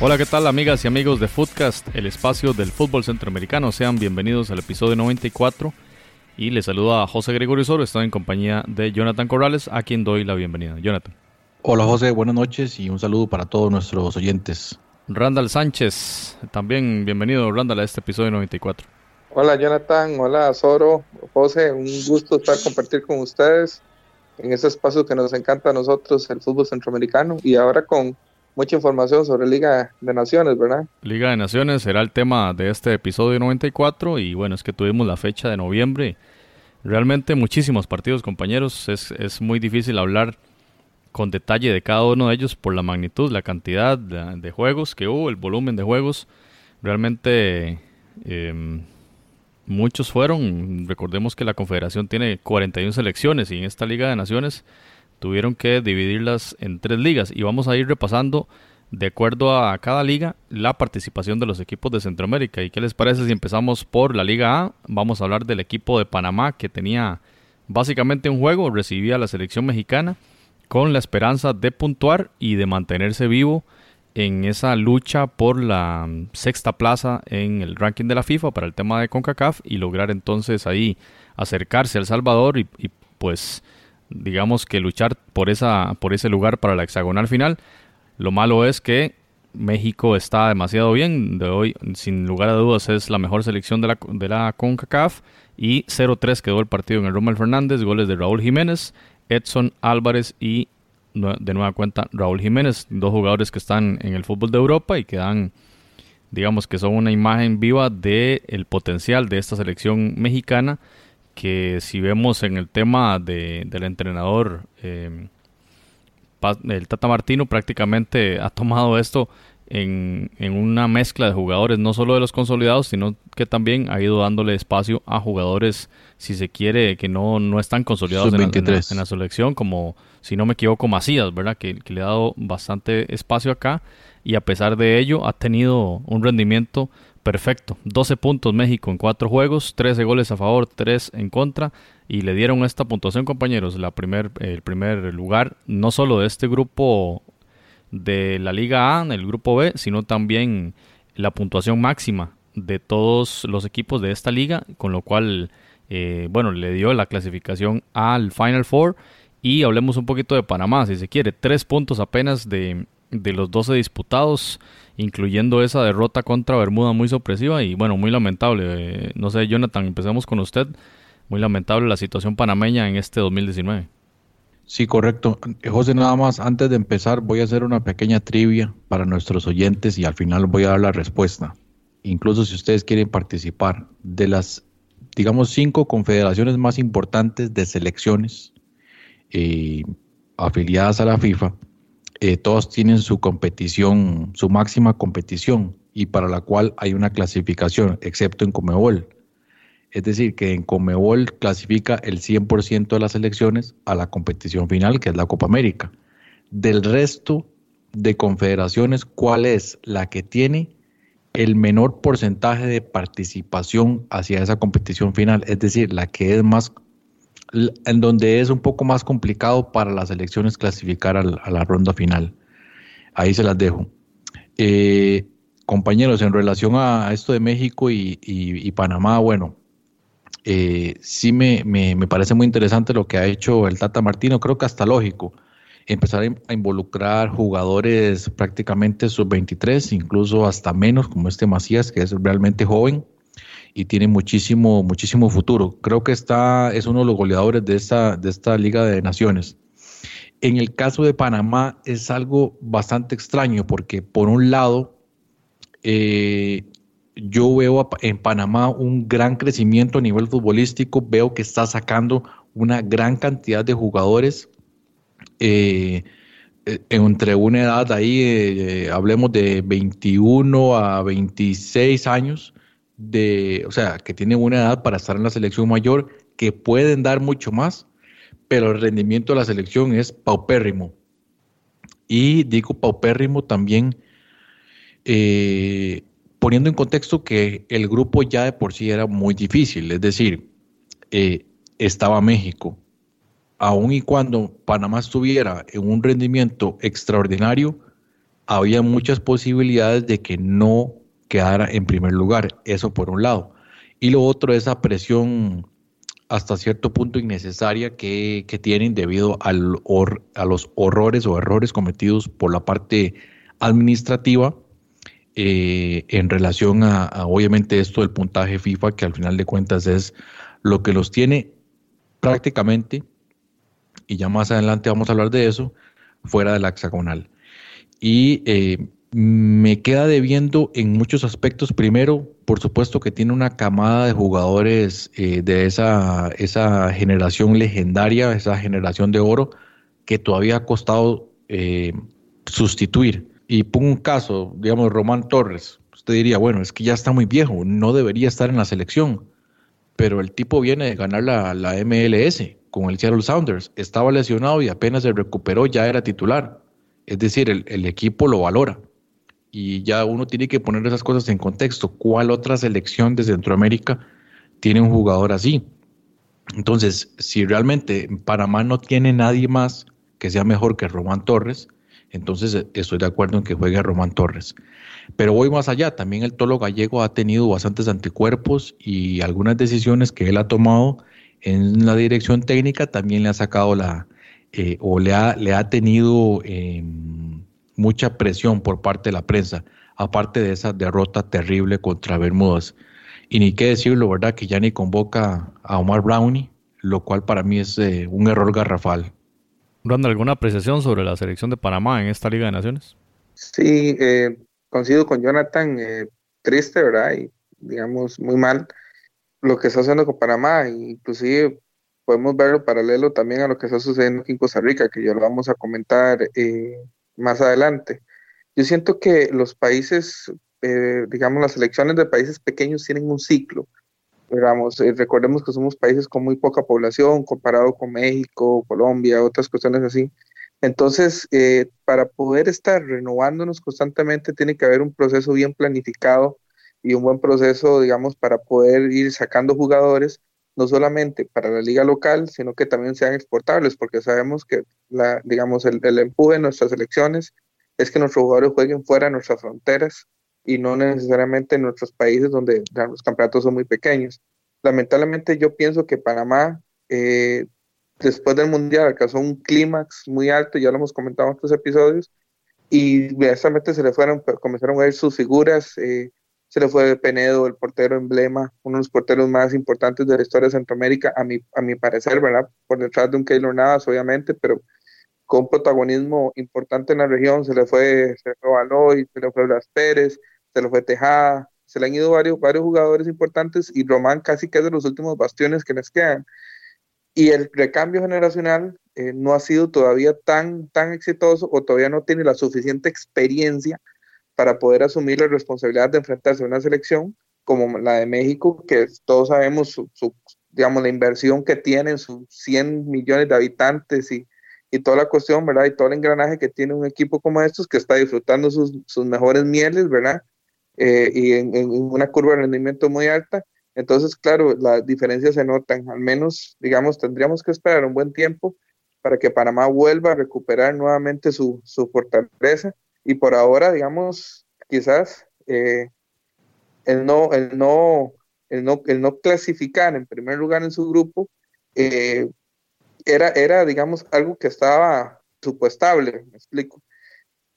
Hola, ¿qué tal amigas y amigos de Footcast, el espacio del fútbol centroamericano? Sean bienvenidos al episodio 94 y les saluda a José Gregorio Soro, estoy en compañía de Jonathan Corrales, a quien doy la bienvenida. Jonathan. Hola José, buenas noches y un saludo para todos nuestros oyentes. Randall Sánchez, también bienvenido Randall a este episodio 94. Hola Jonathan, hola Soro, José, un gusto estar compartir con ustedes en este espacio que nos encanta a nosotros, el fútbol centroamericano, y ahora con mucha información sobre Liga de Naciones, ¿verdad? Liga de Naciones será el tema de este episodio 94 y bueno, es que tuvimos la fecha de noviembre. Realmente muchísimos partidos, compañeros. Es, es muy difícil hablar con detalle de cada uno de ellos por la magnitud, la cantidad de, juegos que hubo, el volumen de juegos. Realmente em, muchos fueron. Recordemos que la Confederación tiene 41 selecciones y en esta Liga de Naciones tuvieron que dividirlas en tres ligas y vamos a ir repasando de acuerdo a cada liga la participación de los equipos de Centroamérica. ¿Y qué les parece si empezamos por la Liga A? Vamos a hablar del equipo de Panamá que tenía básicamente un juego, recibía a la selección mexicana con la esperanza de puntuar y de mantenerse vivo en esa lucha por la sexta plaza en el ranking de la FIFA para el tema de CONCACAF y lograr entonces ahí acercarse al Salvador y pues digamos que luchar por, esa, por ese lugar para la hexagonal final. Lo malo es que México está demasiado bien. De hoy, sin lugar a dudas, es la mejor selección de la, de la CONCACAF. Y 0-3 quedó el partido en el Rommel Fernández. Goles de Raúl Jiménez, Edson Álvarez y de nueva cuenta Raúl Jiménez. Dos jugadores que están en el fútbol de Europa y que dan, digamos que son una imagen viva del el potencial de esta selección mexicana que si vemos en el tema de, del entrenador, eh, el Tata Martino prácticamente ha tomado esto en, en, una mezcla de jugadores, no solo de los consolidados, sino que también ha ido dándole espacio a jugadores, si se quiere, que no, no están consolidados en la, en la, selección, como si no me equivoco, Macías, ¿verdad? Que, que, le ha dado bastante espacio acá y a pesar de ello ha tenido un rendimiento perfecto. 12 puntos México en 4 juegos, 13 goles a favor, 3 en contra. Y le dieron esta puntuación, compañeros, la primer, el primer lugar, no solo de este grupo de la Liga A, el grupo B, sino también la puntuación máxima de todos los equipos de esta liga, con lo cual, eh, bueno, le dio la clasificación al Final Four. Y hablemos un poquito de Panamá, si se quiere, tres puntos apenas de, de los 12 disputados incluyendo esa derrota contra Bermuda muy sorpresiva y bueno, muy lamentable. Eh, no sé, Jonathan, empezamos con usted. Muy lamentable la situación panameña en este 2019. Sí, correcto. José, nada más, antes de empezar voy a hacer una pequeña trivia para nuestros oyentes y al final voy a dar la respuesta. Incluso si ustedes quieren participar de las, digamos, cinco confederaciones más importantes de selecciones eh, afiliadas a la FIFA, eh, todos tienen su competición, su máxima competición, y para la cual hay una clasificación, excepto en Comebol. Es decir, que en Comebol clasifica el 100% de las elecciones a la competición final, que es la Copa América. Del resto de confederaciones, ¿cuál es la que tiene el menor porcentaje de participación hacia esa competición final? Es decir, la que es más en donde es un poco más complicado para las elecciones clasificar a la, ronda final. Ahí se las dejo. Eh, compañeros, en relación a esto de México y, Panamá, bueno, eh, sí me, parece muy interesante lo que ha hecho el Tata Martino, creo que hasta lógico empezar a involucrar jugadores prácticamente sub-23, incluso hasta menos, como este Macías, que es realmente joven, y tiene muchísimo, muchísimo futuro. Creo que está, es uno de los goleadores de esta, de esta Liga de Naciones. En el caso de Panamá es algo bastante extraño porque por un lado eh, yo veo en Panamá un gran crecimiento a nivel futbolístico, veo que está sacando una gran cantidad de jugadores eh, eh, entre una edad ahí, hablemos de 21 a 26 años, de, o sea, que tienen una edad para estar en la selección mayor, que pueden dar mucho más, pero el rendimiento de la selección es paupérrimo. Y digo paupérrimo también eh, poniendo en contexto que el grupo ya de por sí era muy difícil, es decir, eh, estaba México, aun y cuando Panamá estuviera en un rendimiento extraordinario, había muchas posibilidades de que no quedara en primer lugar, eso por un lado. Y lo otro, esa presión hasta cierto punto innecesaria que, tienen debido al a los horrores o errores cometidos por la parte administrativa eh, en relación a, obviamente, esto del puntaje FIFA, que al final de cuentas es lo que los tiene prácticamente, y ya más adelante vamos a hablar de eso, fuera de la hexagonal. Y eh, me queda debiendo en muchos aspectos. Primero, por supuesto que tiene una camada de jugadores eh, de esa, esa generación legendaria, esa generación de oro, que todavía ha costado sustituir y pongo un caso, digamos, Román Torres, usted diría, bueno, es que ya está muy viejo, no debería estar en la selección, pero el tipo viene de ganar la, la MLS con el Seattle Sounders, estaba lesionado y apenas se recuperó, ya era titular. Es decir, el, el equipo lo valora. Y ya uno tiene que poner esas cosas en contexto. ¿Cuál otra selección de Centroamérica tiene un jugador así? Entonces, si realmente Panamá no tiene nadie más que sea mejor que Román Torres, entonces eh, estoy de acuerdo en que juegue Román Torres. Pero voy más allá, también el Tolo Gallego ha tenido bastantes anticuerpos y algunas decisiones que él ha tomado en la dirección técnica también le ha sacado la, eh, o le ha, le ha tenido em, mucha presión por parte de la prensa, aparte de esa derrota terrible contra Bermudas. Y ni qué decirlo, ¿verdad? Que ya ni convoca a Omar Brownie, lo cual para mí es eh, un error garrafal. Randa, ¿alguna apreciación sobre la selección de Panamá en esta Liga de Naciones? Sí, eh, coincido con Jonathan, eh, triste, ¿verdad? Y digamos, muy mal lo que está haciendo con Panamá, inclusive podemos verlo paralelo también a lo que está sucediendo aquí en Costa Rica, que ya lo vamos a comentar eh, más adelante. Yo siento que los países, eh, digamos, las selecciones de países pequeños tienen un ciclo. Eh, recordemos que somos países con muy poca población comparado con México, Colombia, otras cuestiones así. Entonces, eh, para poder estar renovándonos constantemente, tiene que haber un proceso bien planificado y un buen proceso, digamos, para poder ir sacando jugadores, no solamente para la liga local, sino que también sean exportables, porque sabemos que, la, digamos, el, el empuje de nuestras elecciones es que nuestros jugadores jueguen fuera de nuestras fronteras y no necesariamente en nuestros países donde los campeonatos son muy pequeños. Lamentablemente yo pienso que Panamá eh, después del Mundial alcanzó un clímax muy alto, ya lo hemos comentado en otros episodios, y inmediatamente se le fueron, comenzaron a ver sus figuras, eh, se le fue Penedo, el portero emblema, uno de los porteros más importantes de la historia de Centroamérica, a mi, a mi parecer, ¿verdad? Por detrás de un Keylor Navas, obviamente, pero con protagonismo importante en la región, se le fue, se le fue Baloy, se le fue Blas Pérez, se lo fue Tejada, se le han ido varios, varios jugadores importantes y Román casi que es de los últimos bastiones que les quedan. Y el recambio generacional eh, no ha sido todavía tan, tan exitoso o todavía no tiene la suficiente experiencia para poder asumir la responsabilidad de enfrentarse a una selección como la de México, que todos sabemos su, digamos, la inversión que tienen, sus 100 millones de habitantes y, y toda la cuestión, ¿verdad? Y todo el engranaje que tiene un equipo como estos que está disfrutando sus, sus mejores mieles, ¿verdad? Eh, y en, una curva de rendimiento muy alta. Entonces, claro, las diferencias se notan. Al menos, digamos, tendríamos que esperar un buen tiempo para que Panamá vuelva a recuperar nuevamente su, su fortaleza. Y por ahora, digamos, quizás eh, el, no, el, no, el, no, el no clasificar en primer lugar en su grupo eh, era, era, digamos, algo que estaba supuestable, me explico.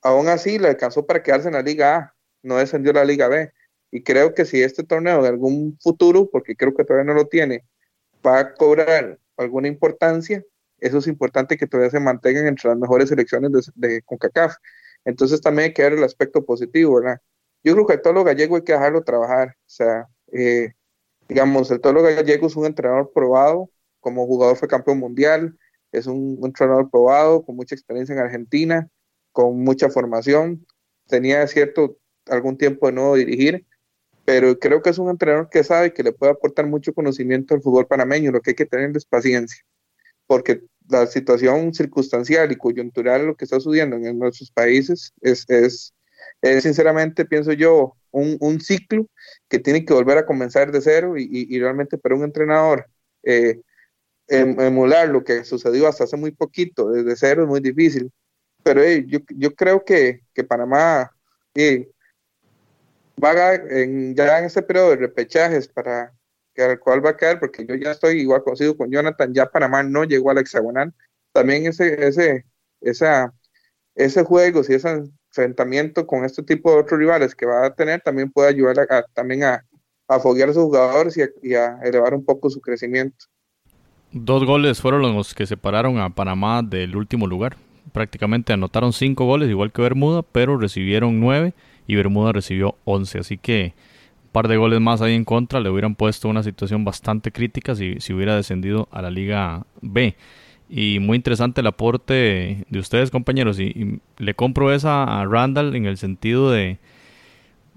Aún así, le alcanzó para quedarse en la Liga A no descendió la Liga B. Y creo que si este torneo de algún futuro, porque creo que todavía no lo tiene, va a cobrar alguna importancia, eso es importante que todavía se mantengan entre las mejores selecciones de, CONCACAF. Entonces también hay que ver el aspecto positivo, ¿verdad? Yo creo que el Tolo Gallego hay que dejarlo trabajar. O sea, eh, digamos, el Tolo Gallego es un entrenador probado, como jugador fue campeón mundial, es un entrenador probado, con mucha experiencia en Argentina, con mucha formación, tenía cierto algún tiempo de nuevo dirigir, pero creo que es un entrenador que sabe que le puede aportar mucho conocimiento al fútbol panameño, lo que hay que tener es paciencia, porque la situación circunstancial y coyuntural lo que está sucediendo en nuestros países es, es, sinceramente, pienso yo, un, un, ciclo que tiene que volver a comenzar de cero y, y, realmente para un entrenador eh, em, emular lo que sucedió hasta hace muy poquito, desde cero es muy difícil. Pero yo, yo, creo que, que Panamá va en, ya en este periodo de repechajes para al cual va a quedar, porque yo ya estoy igual conocido con Jonathan, ya Panamá no llegó al hexagonal. También ese, ese, esa, ese juego, si ese enfrentamiento con este tipo de otros rivales que va a tener, también puede ayudar a, también a, a foguear a sus jugadores y a, elevar un poco su crecimiento. Dos goles fueron los que separaron a Panamá del último lugar. Prácticamente anotaron cinco goles, igual que Bermuda, pero recibieron nueve y Bermuda recibió once. Así que par de goles más ahí en contra le hubieran puesto una situación bastante crítica si, si hubiera descendido a la Liga B. Y muy interesante el aporte de ustedes, compañeros. Y, le compro esa a Randall en el sentido de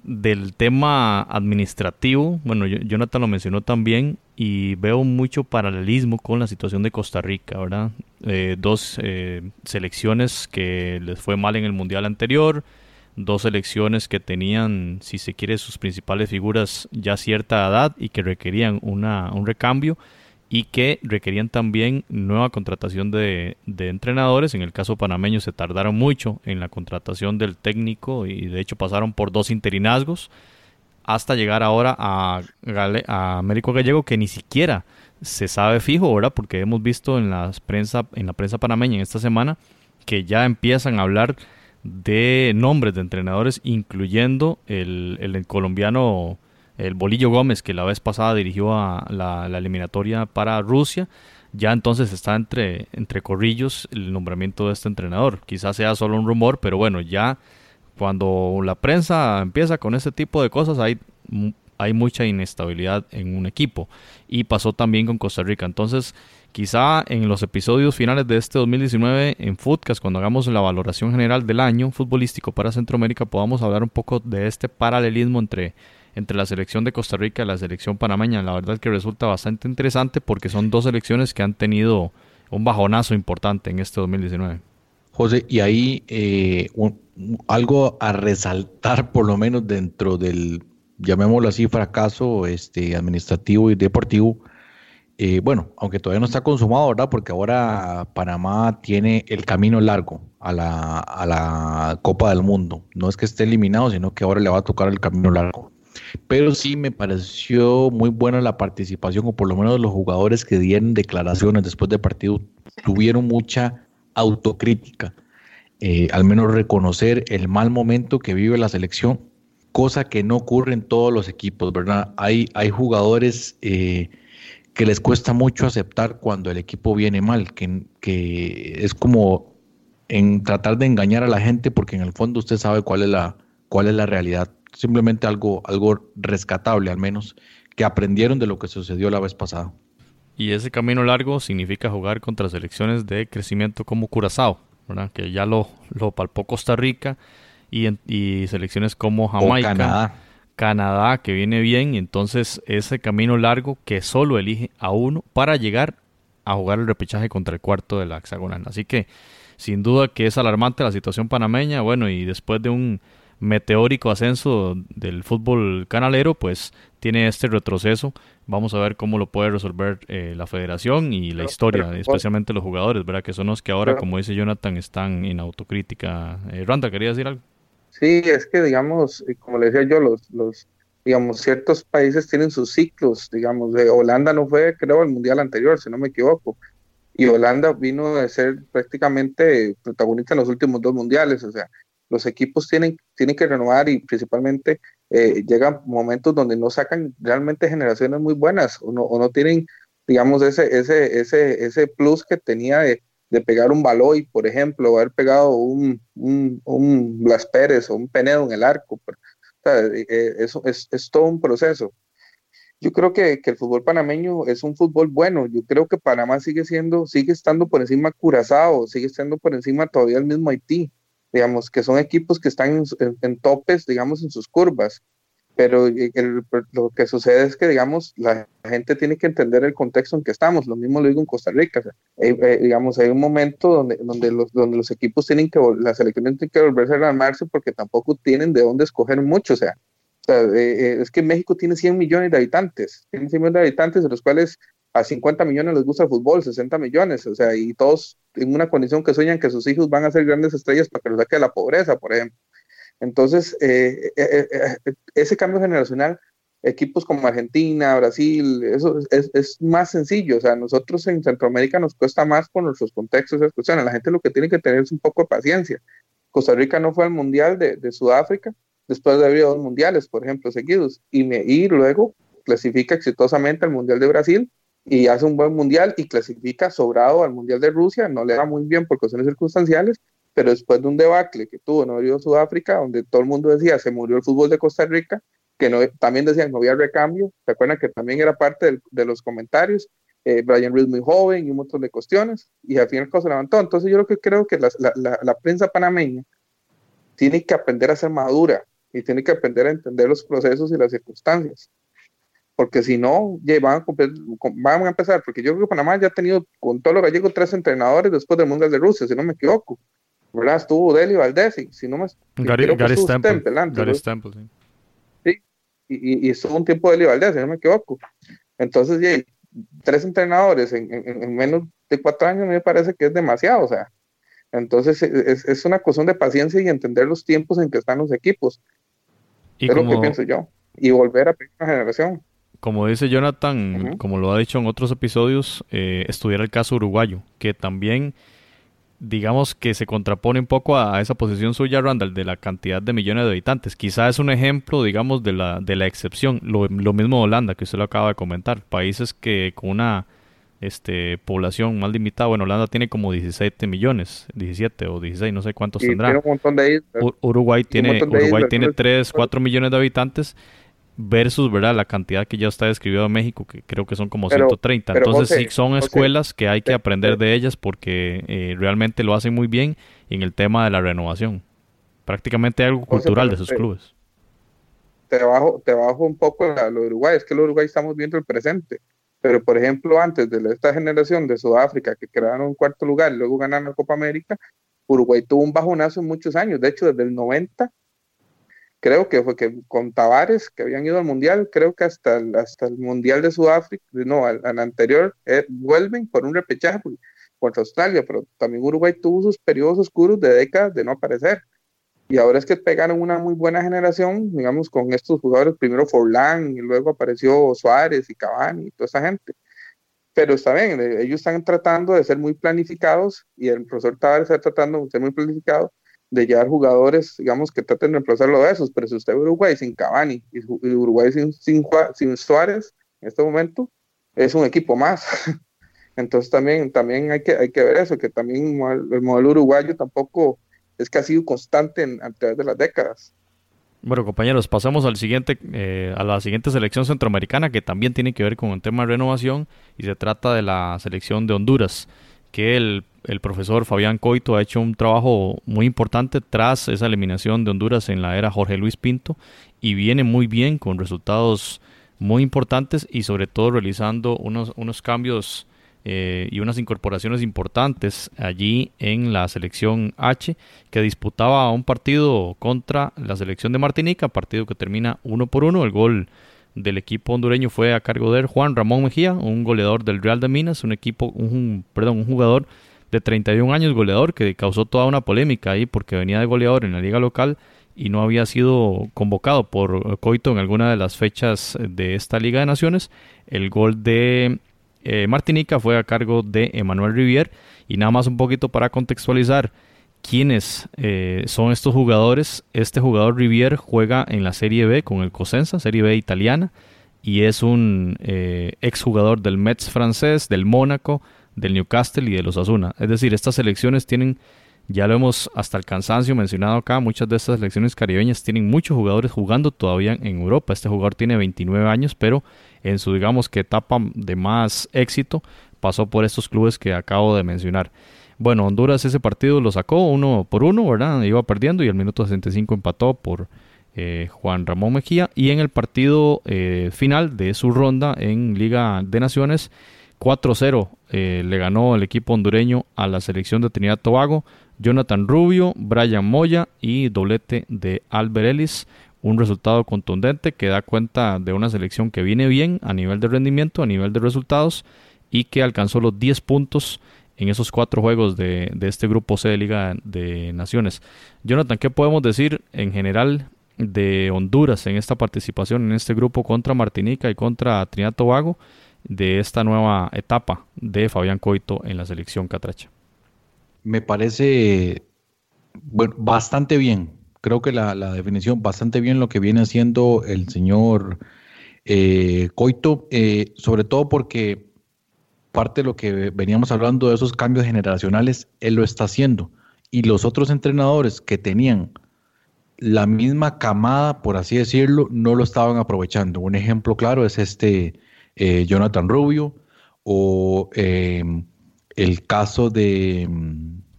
del tema administrativo. Bueno, Jonathan lo mencionó también y veo mucho paralelismo con la situación de Costa Rica, ¿verdad? Eh, dos eh, selecciones que les fue mal en el mundial anterior dos selecciones que tenían, si se quiere, sus principales figuras ya cierta edad y que requerían una, un recambio y que requerían también nueva contratación de, de, entrenadores. En el caso panameño se tardaron mucho en la contratación del técnico y de hecho pasaron por dos interinazgos hasta llegar ahora a, a Américo Gallego que ni siquiera se sabe fijo, ¿verdad? Porque hemos visto en, las prensa, en la prensa panameña en esta semana que ya empiezan a hablar de nombres de entrenadores, incluyendo el, el colombiano, el Bolillo Gómez, que la vez pasada dirigió a la, eliminatoria para Rusia. Ya entonces está entre, entre corrillos el nombramiento de este entrenador. Quizás sea solo un rumor, pero bueno, ya cuando la prensa empieza con este tipo de cosas, hay, hay mucha inestabilidad en un equipo. Y pasó también con Costa Rica. Entonces, Quizá en los episodios finales de este 2019 en Footcast, cuando hagamos la valoración general del año futbolístico para Centroamérica, podamos hablar un poco de este paralelismo entre, entre la selección de Costa Rica y la selección panameña. La verdad que resulta bastante interesante porque son dos selecciones que han tenido un bajonazo importante en este 2019. José, y ahí eh, algo a resaltar por lo menos dentro del, llamémoslo así, fracaso este, administrativo y deportivo, eh, bueno, aunque todavía no está consumado, ¿verdad? Porque ahora Panamá tiene el camino largo a la, a la Copa del Mundo. No es que esté eliminado, sino que ahora le va a tocar el camino largo. Pero sí me pareció muy buena la participación, o por lo menos los jugadores que dieron declaraciones después del partido tuvieron mucha autocrítica. Eh, al menos reconocer el mal momento que vive la selección, cosa que no ocurre en todos los equipos, ¿verdad? Hay, hay jugadores eh, que les cuesta mucho aceptar cuando el equipo viene mal, que, que es como en tratar de engañar a la gente porque en el fondo usted sabe cuál es la, cuál es la realidad. Simplemente algo, algo rescatable al menos, que aprendieron de lo que sucedió la vez pasada. Y ese camino largo significa jugar contra selecciones de crecimiento como Curazao, ¿verdad? que ya lo, lo palpó Costa Rica, y, y selecciones como Jamaica. Canadá Canadá que viene bien y entonces ese camino largo que solo elige a uno para llegar a jugar el repechaje contra el cuarto de la hexagonal. Así que sin duda que es alarmante la situación panameña, bueno, y después de un meteórico ascenso del fútbol canalero, pues tiene este retroceso. Vamos a ver cómo lo puede resolver eh, la federación y la historia, especialmente los jugadores, ¿verdad? Que son los que ahora, como dice Jonathan, están en autocrítica. Eh, Randa, ¿quería decir algo? Sí, es que, digamos, como le decía yo, los, los, digamos, ciertos países tienen sus ciclos, digamos, de Holanda no fue, creo, el mundial anterior, si no me equivoco, y Holanda vino de ser prácticamente protagonista en los últimos dos mundiales, o sea, los equipos tienen, tienen que renovar y principalmente eh, llegan momentos donde no sacan realmente generaciones muy buenas o no, o no tienen, digamos, ese, ese, ese, ese plus que tenía de, de pegar un baloy, por ejemplo, o haber pegado un, un, un Blas Pérez o un Penedo en el arco. Eh, eh, eso es, todo un proceso. Yo creo que, que, el fútbol panameño es un fútbol bueno. Yo creo que Panamá sigue siendo, sigue estando por encima Curazao, sigue estando por encima todavía el mismo Haití. Digamos que son equipos que están en topes, digamos, en sus curvas. Pero lo que sucede es que, digamos, la gente tiene que entender el contexto en que estamos. Lo mismo lo digo en Costa Rica. Eh, digamos, hay un momento donde, donde, los, donde los equipos tienen que, las selecciones tienen que volverse a armarse porque tampoco tienen de dónde escoger mucho. O sea, eh, eh, es que México tiene 100 millones de habitantes, tiene 100 millones de habitantes, de los cuales a 50 millones les gusta el fútbol, 60 millones, o sea, y todos en una condición que sueñan que sus hijos van a ser grandes estrellas para que los saque de la pobreza, por ejemplo. Entonces, eh, eh, eh, ese cambio generacional, equipos como Argentina, Brasil, eso es, más sencillo. O sea, nosotros en Centroamérica nos cuesta más por nuestros contextos esas cuestiones. La gente lo que tiene que tener es un poco de paciencia. Costa Rica no fue al Mundial de, Sudáfrica después de haber dos mundiales, por ejemplo, seguidos, y, y luego clasifica exitosamente al Mundial de Brasil y hace un buen mundial y clasifica sobrado al mundial de Rusia, no le va muy bien por cuestiones circunstanciales, pero después de un debacle que tuvo en Nuevo Sudáfrica, donde todo el mundo decía se murió el fútbol de Costa Rica, que no, también decían no había recambio, se acuerdan que también era parte de los comentarios, eh, Brian Reed muy joven y un montón de cuestiones, y al final se levantó. Entonces yo lo que creo que la, la, la, prensa panameña tiene que aprender a ser madura y tiene que aprender a entender los procesos y las circunstancias. Porque si no, van a, van a empezar, porque yo creo que Panamá ya ha tenido con todo lo gallego tres entrenadores después del Mundial de Rusia, si no me equivoco. ¿Verdad? Estuvo Deli Valdés, y si no me Gary, Gary Stemple, Gary Stemple, sí. sí. Y, y, estuvo un tiempo Deli Valdés, si no me equivoco. Entonces, ya, tres entrenadores en, en, menos de cuatro años me parece que es demasiado, o sea. Entonces, es, es una cuestión de paciencia y entender los tiempos en que están los equipos. Y es lo que pienso yo. Y volver a primera generación. Como dice Jonathan, como lo ha dicho en otros episodios, eh, estudiar el caso uruguayo, que también digamos que se contrapone un poco a, esa posición suya, Randall, de la cantidad de millones de habitantes. Quizá es un ejemplo, digamos, de la, de la excepción. Lo, lo mismo Holanda, que usted lo acaba de comentar. Países que con una este, población más limitada, bueno, Holanda tiene como 17 millones, 17 o 16, no sé cuántos tendrá. Uruguay tiene, Uruguay tiene 3, 4 millones de habitantes versus ¿verdad? la cantidad que ya está describido en México, que creo que son como 130. Entonces sí son escuelas que hay que aprender de ellas porque eh, realmente lo hacen muy bien en el tema de la renovación. Prácticamente algo cultural de sus clubes. Te bajo, te bajo un poco lo de Uruguay, es que lo Uruguay estamos viendo el presente. Pero, por ejemplo, antes de esta generación de Sudáfrica que quedaron en cuarto lugar y luego ganaron la Copa América, Uruguay tuvo un bajonazo en muchos años. De hecho, desde el 90 creo que fue que con Tavares, que habían ido al Mundial, creo que hasta el, hasta el Mundial de Sudáfrica, no, al, anterior, eh, vuelven por un repechaje contra Australia, pero también Uruguay tuvo sus periodos oscuros de décadas de no aparecer. Y ahora es que pegaron una muy buena generación, digamos, con estos jugadores, primero Forlán y luego apareció Suárez y Cavani y toda esa gente. Pero está bien, eh, ellos están tratando de ser muy planificados y el profesor Tavares está tratando de ser muy planificado de llevar jugadores, digamos, que traten de reemplazarlo de esos, pero si usted ve Uruguay sin Cavani y Uruguay sin, sin, Suárez en este momento, es un equipo más. Entonces también, también hay, que, hay que ver eso, que también el modelo uruguayo tampoco es que ha sido constante a través de las décadas. Bueno, compañeros, pasamos al siguiente, eh, a la siguiente selección centroamericana que también tiene que ver con el tema de renovación y se trata de la selección de Honduras, que el el profesor Fabián Coito ha hecho un trabajo muy importante tras esa eliminación de Honduras en la era Jorge Luis Pinto y viene muy bien con resultados muy importantes y sobre todo realizando unos, unos cambios eh, y unas incorporaciones importantes allí en la selección H que disputaba un partido contra la selección de Martinica, partido que termina uno por uno, el gol del equipo hondureño fue a cargo de Juan Ramón Mejía, un goleador del Real de Minas, un equipo, un, perdón, un jugador de 31 años goleador que causó toda una polémica ahí porque venía de goleador en la liga local y no había sido convocado por Coito en alguna de las fechas de esta Liga de Naciones. El gol de eh, Martinica fue a cargo de Emanuel Rivier y nada más un poquito para contextualizar quiénes eh, son estos jugadores. Este jugador Rivier juega en la Serie B con el Cosenza, Serie B italiana, y es un eh, exjugador del Metz francés, del Mónaco, del Newcastle y de los Asuna. Es decir, estas selecciones tienen, ya lo hemos hasta el cansancio mencionado acá, muchas de estas selecciones caribeñas tienen muchos jugadores jugando todavía en Europa. Este jugador tiene 29 años, pero en su, digamos que etapa de más éxito, pasó por estos clubes que acabo de mencionar. Bueno, Honduras ese partido lo sacó uno por uno, ¿verdad? Iba perdiendo y al minuto 65 empató por eh, Juan Ramón Mejía. Y en el partido eh, final de su ronda en Liga de Naciones, 4-0 le ganó el equipo hondureño a la selección de Trinidad Tobago. Jonathan Rubio, Brian Moya y doblete de Albert Ellis. Un resultado contundente que da cuenta de una selección que viene bien a nivel de rendimiento, a nivel de resultados y que alcanzó los 10 puntos en esos cuatro juegos de, este grupo C de Liga de Naciones. Jonathan, ¿qué podemos decir en general de Honduras en esta participación en este grupo contra Martinica y contra Trinidad Tobago de esta nueva etapa de Fabián Coito en la selección catracha? Me parece bastante bien. Creo que la, definición bastante bien lo que viene haciendo el señor eh, Coito, eh, sobre todo porque parte de lo que veníamos hablando de esos cambios generacionales, él lo está haciendo. Y los otros entrenadores que tenían la misma camada, por así decirlo, no lo estaban aprovechando. Un ejemplo claro es este eh, Jonathan Rubio o em, el caso de...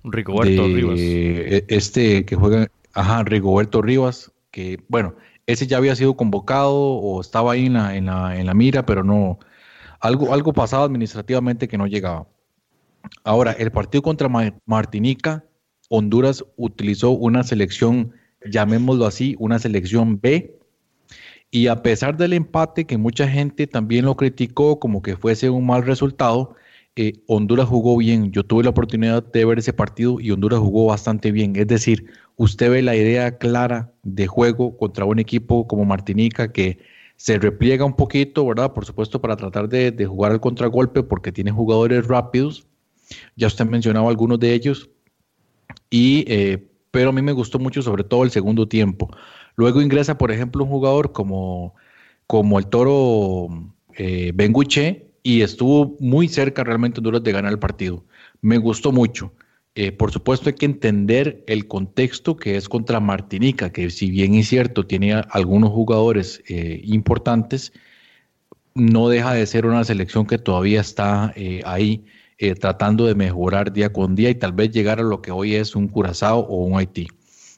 Rigoberto Rivas. E, este que juega, ajá, Rigoberto Rivas, que bueno, ese ya había sido convocado o estaba ahí en la, en la, en la mira, pero no, algo, algo pasado administrativamente que no llegaba. Ahora, el partido contra Martinica, Honduras utilizó una selección, llamémoslo así, una selección B. Y a pesar del empate, que mucha gente también lo criticó como que fuese un mal resultado, eh, Honduras jugó bien. Yo tuve la oportunidad de ver ese partido y Honduras jugó bastante bien. Es decir, usted ve la idea clara de juego contra un equipo como Martinica que se repliega un poquito, ¿verdad? Por supuesto, para tratar de, jugar al contragolpe porque tiene jugadores rápidos. Ya usted mencionaba algunos de ellos. Y, eh, pero a mí me gustó mucho, sobre todo el segundo tiempo. Luego ingresa, por ejemplo, un jugador como, como el toro eh, Benguche y estuvo muy cerca realmente Honduras de ganar el partido. Me gustó mucho. Eh, por supuesto hay que entender el contexto que es contra Martinica, que si bien es cierto, tiene algunos jugadores eh, importantes, no deja de ser una selección que todavía está eh, ahí tratando de mejorar día con día y tal vez llegar a lo que hoy es un Curazao o un Haití.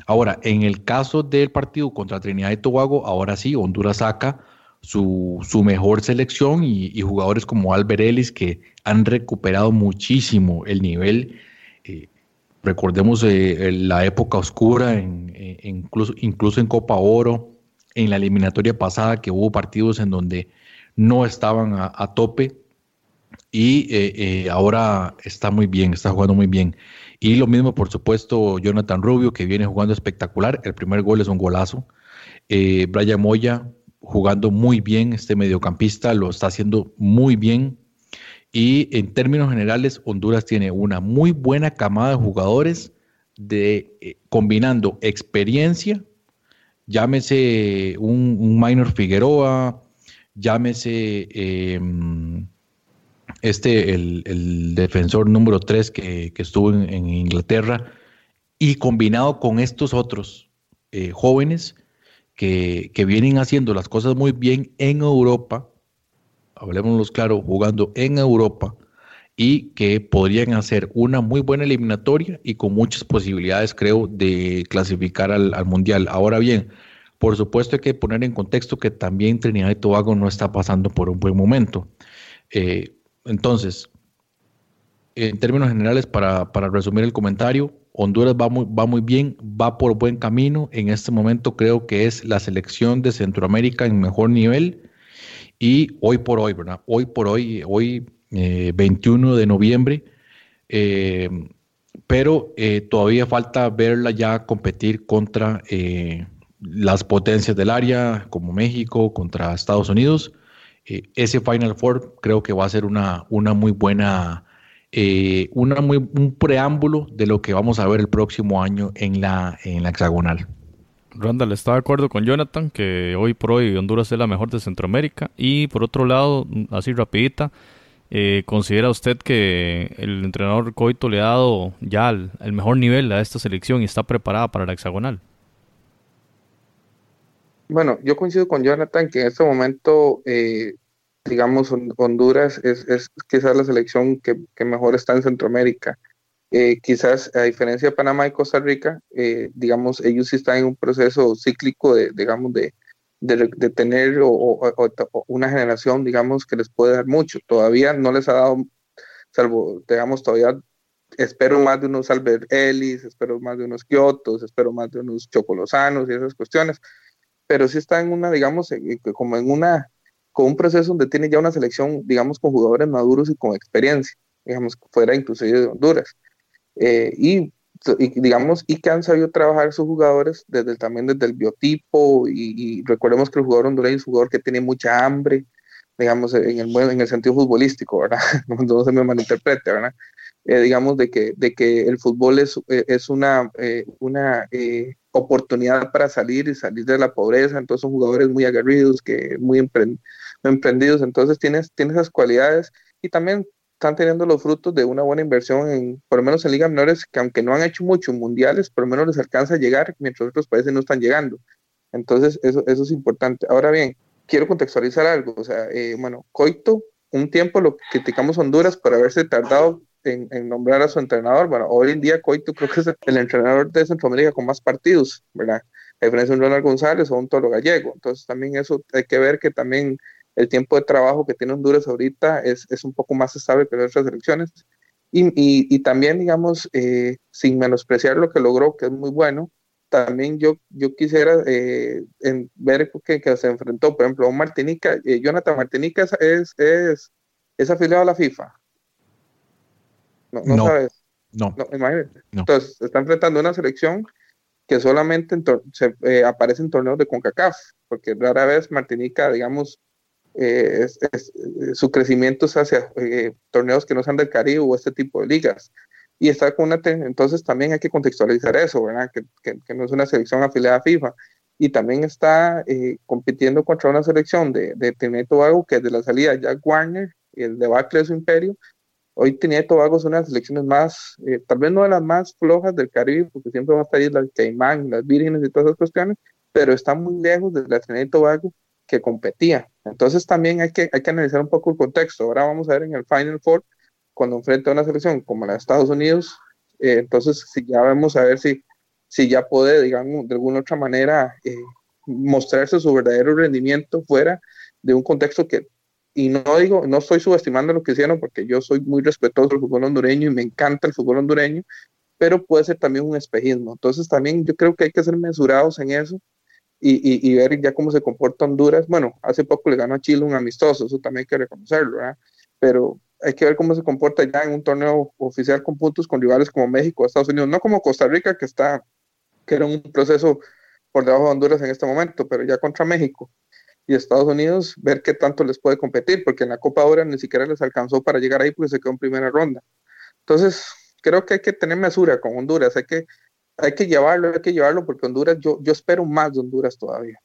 Ahora, en el caso del partido contra Trinidad y Tobago, ahora sí, Honduras saca su, mejor selección y, jugadores como Albert Ellis que han recuperado muchísimo el nivel eh, recordemos eh, la época oscura, en, incluso, incluso en Copa Oro, en la eliminatoria pasada, que hubo partidos en donde no estaban a, tope y eh, ahora está muy bien, está jugando muy bien. Y lo mismo, por supuesto, Jonathan Rubio, que viene jugando espectacular. El primer gol es un golazo. Brian Moya jugando muy bien, este mediocampista lo está haciendo muy bien. Y en términos generales, Honduras tiene una muy buena camada de jugadores de, eh, combinando experiencia, llámese un, minor Figueroa, llámese em, este, el, defensor número 3 que, estuvo en, Inglaterra, y combinado con estos otros eh, jóvenes que, que vienen haciendo las cosas muy bien en Europa, hablemoslo claro, jugando en Europa y que podrían hacer una muy buena eliminatoria y con muchas posibilidades, creo, de clasificar al, Mundial. Ahora bien, por supuesto hay que poner en contexto que también Trinidad y Tobago no está pasando por un buen momento. Eh, entonces, en términos generales, para, resumir el comentario, Honduras va muy, va muy bien, va por buen camino. En este momento creo que es la selección de Centroamérica en mejor nivel y hoy por hoy, ¿verdad? Hoy por hoy, hoy 21 eh, de noviembre, eh, pero eh, todavía falta verla ya competir contra las potencias del área, como México, contra Estados Unidos. Ese Final Four creo que va a ser una, una muy buena, una muy, un preámbulo de lo que vamos a ver el próximo año en la, en la hexagonal. Randall está de acuerdo con Jonathan que hoy por hoy Honduras es la mejor de Centroamérica y por otro lado, así rapidita, eh, ¿considera usted que el entrenador Coito le ha dado ya el, mejor nivel a esta selección y está preparada para la hexagonal? Bueno, yo coincido con Jonathan que en este momento, eh, digamos, Honduras es, es quizás la selección que, que, mejor está en Centroamérica. Eh, quizás a diferencia de Panamá y Costa Rica, eh, digamos, ellos sí están en un proceso cíclico de, digamos, de, de, tener una generación, digamos, que les puede dar mucho. Todavía no les ha dado, salvo, digamos, todavía espero más de unos Albert Ellis, espero más de unos Kiotos, espero más de unos Chocolosanos y esas cuestiones, pero sí está en una, digamos, como en una, con un proceso donde tiene ya una selección, digamos, con jugadores maduros y con experiencia, digamos, fuera inclusive de Honduras. Eh, y, digamos, y que han sabido trabajar sus jugadores desde también desde el biotipo, y, recordemos que el jugador hondureño es un jugador que tiene mucha hambre, digamos, en el, en el sentido futbolístico, ¿verdad? No, se me malinterprete, ¿verdad? Eh, digamos, de que, de que el fútbol es, eh, es una, una oportunidad para salir y salir de la pobreza, entonces son jugadores muy aguerridos, que muy emprendidos, entonces tienes, tienes esas cualidades y también están teniendo los frutos de una buena inversión, en, por lo menos en ligas menores, que aunque no han hecho mucho mundiales, por lo menos les alcanza a llegar, mientras otros países no están llegando. Entonces, eso, eso es importante. Ahora bien, quiero contextualizar algo. O sea, eh, bueno, Coito, un tiempo lo criticamos Honduras por haberse tardado en, nombrar a su entrenador. Bueno, hoy en día Coito creo que es el entrenador de Centroamérica con más partidos, ¿verdad? A diferencia de un Ronald González o un Toro Gallego. Entonces, también eso hay que ver que también el tiempo de trabajo que tiene Honduras ahorita es, es un poco más estable que otras elecciones. Y, y, también, digamos, eh, sin menospreciar lo que logró, que es muy bueno, también yo, yo quisiera eh, en ver que, que, se enfrentó, por ejemplo, a un Martinica, eh, Jonathan Martinica es, es, es, afiliado a la FIFA. No, no, sabes. No. imagínate. Entonces, está enfrentando una selección que solamente se, aparece en torneos de CONCACAF, porque rara vez Martinica, digamos, eh, es, su crecimiento es hacia eh, torneos que no sean del Caribe o este tipo de ligas. Y está con una, entonces también hay que contextualizar eso, ¿verdad? Que, que, no es una selección afiliada a FIFA. Y también está eh, compitiendo contra una selección de, de Trinidad y Tobago, que es de la salida Jack Warner y el debacle de su imperio. Hoy Trinidad y Tobago son una de las selecciones más, tal vez no de las más flojas del Caribe, porque siempre va a estar ahí las Caimán, las Vírgenes y todas esas cuestiones, pero está muy lejos de la Trinidad y Tobago que competía. Entonces también hay que, hay que analizar un poco el contexto. Ahora vamos a ver en el Final Four, cuando enfrenta a una selección como la de Estados Unidos, eh, entonces si ya vamos a ver si, si ya puede, digamos, de alguna otra manera eh, mostrarse su verdadero rendimiento fuera de un contexto que, y no digo, no estoy subestimando lo que hicieron porque yo soy muy respetuoso del fútbol hondureño y me encanta el fútbol hondureño, pero puede ser también un espejismo. Entonces también yo creo que hay que ser mesurados en eso y, ver ya cómo se comporta Honduras. Bueno, hace poco le ganó a Chile un amistoso, eso también hay que reconocerlo, ¿verdad? Pero hay que ver cómo se comporta ya en un torneo oficial con puntos con rivales como México, Estados Unidos, no como Costa Rica, que está, que era un proceso por debajo de Honduras en este momento, pero ya contra México y Estados Unidos, ver qué tanto les puede competir, porque en la Copa ahora ni siquiera les alcanzó para llegar ahí porque se quedó en primera ronda. Entonces, creo que hay que tener mesura con Honduras, hay que hay que llevarlo, hay que llevarlo porque Honduras, yo, yo espero más de Honduras todavía.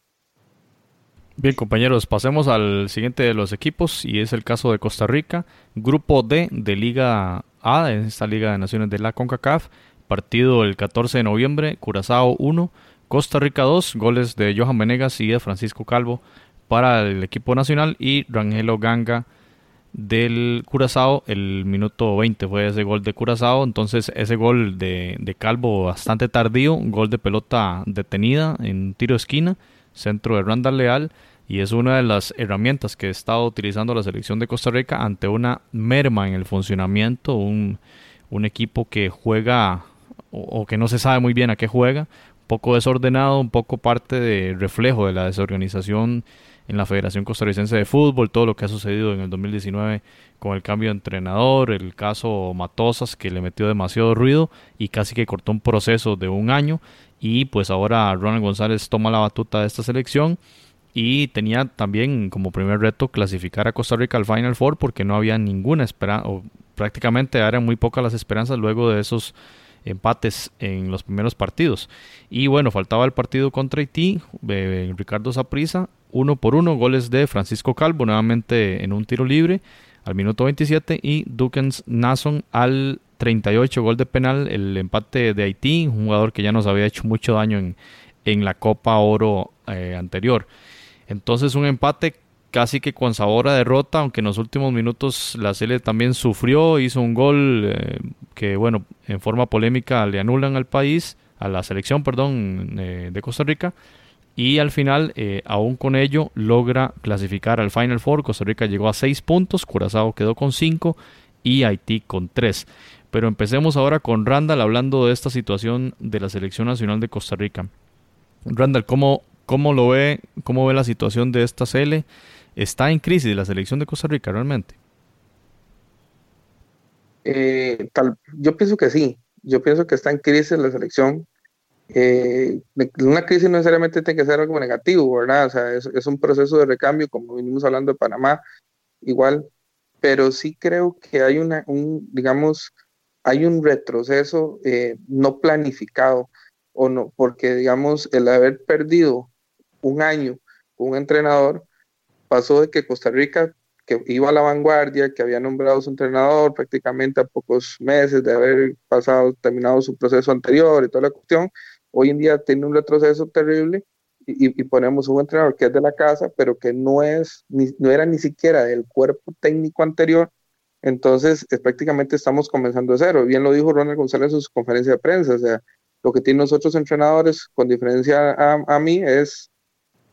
Bien, compañeros, pasemos al siguiente de los equipos y es el caso de Costa Rica. Grupo D de Liga A, en esta Liga de Naciones de la CONCACAF. Partido el 14 de noviembre, Curazao 1, Costa Rica 2, goles de Johan Venegas y de Francisco Calvo para el equipo nacional y Rangelo Ganga del Curazao, el minuto 20 fue ese gol de Curazao, entonces ese gol de, Calvo bastante tardío, gol de pelota detenida en tiro de esquina, centro de Randall Leal, y es una de las herramientas que ha estado utilizando la selección de Costa Rica ante una merma en el funcionamiento, un, un equipo que juega o, o, que no se sabe muy bien a qué juega, un poco desordenado, un poco parte de reflejo de la desorganización en la Federación Costarricense de Fútbol, todo lo que ha sucedido en el 2019 con el cambio de entrenador, el caso Matosas que le metió demasiado ruido y casi que cortó un proceso de un año y pues ahora Ronald González toma la batuta de esta selección y tenía también como primer reto clasificar a Costa Rica al Final Four porque no había ninguna esperanza o prácticamente eran muy pocas las esperanzas luego de esos empates en los primeros partidos. Y bueno, faltaba el partido contra Haití, eh, Ricardo Saprisa, uno por uno, goles de Francisco Calvo nuevamente en un tiro libre al minuto 27 y Dukens Nason al 38, gol de penal, el empate de Haití, un jugador que ya nos había hecho mucho daño en, en la Copa Oro eh, anterior. Entonces un empate casi que con sabor a derrota, aunque en los últimos minutos la Sele también sufrió, hizo un gol eh, porque, bueno, en forma polémica le anulan al país, a la selección, perdón, eh, de Costa Rica. Y al final, eh, aún con ello, logra clasificar al Final Four. Costa Rica llegó a 6 puntos, Curazao quedó con 5 y Haití con 3. Pero empecemos ahora con Randall hablando de esta situación de la selección nacional de Costa Rica. Randall, ¿cómo, cómo lo ve? ¿Cómo ve la situación de esta CL? ¿Está en crisis la selección de Costa Rica realmente? Eh, yo pienso que sí. Yo pienso que está en crisis la selección. Eh, una crisis no necesariamente tiene que ser algo negativo, ¿verdad? O sea, es, un proceso de recambio, como venimos hablando de Panamá, igual, pero sí creo que hay una, un, digamos, hay un retroceso eh, no planificado, o no, porque, digamos, el haber perdido un año un entrenador, pasó de que Costa Rica, que iba a la vanguardia, que había nombrado su entrenador prácticamente a pocos meses de haber pasado, terminado su proceso anterior y toda la cuestión, hoy en día tiene un retroceso terrible y, ponemos un entrenador que es de la casa, pero que no, es, no era ni siquiera del cuerpo técnico anterior. Entonces, prácticamente estamos comenzando de cero. Bien lo dijo Ronald González en su conferencia de prensa. O sea, lo que tienen los otros entrenadores, con diferencia a, mí, es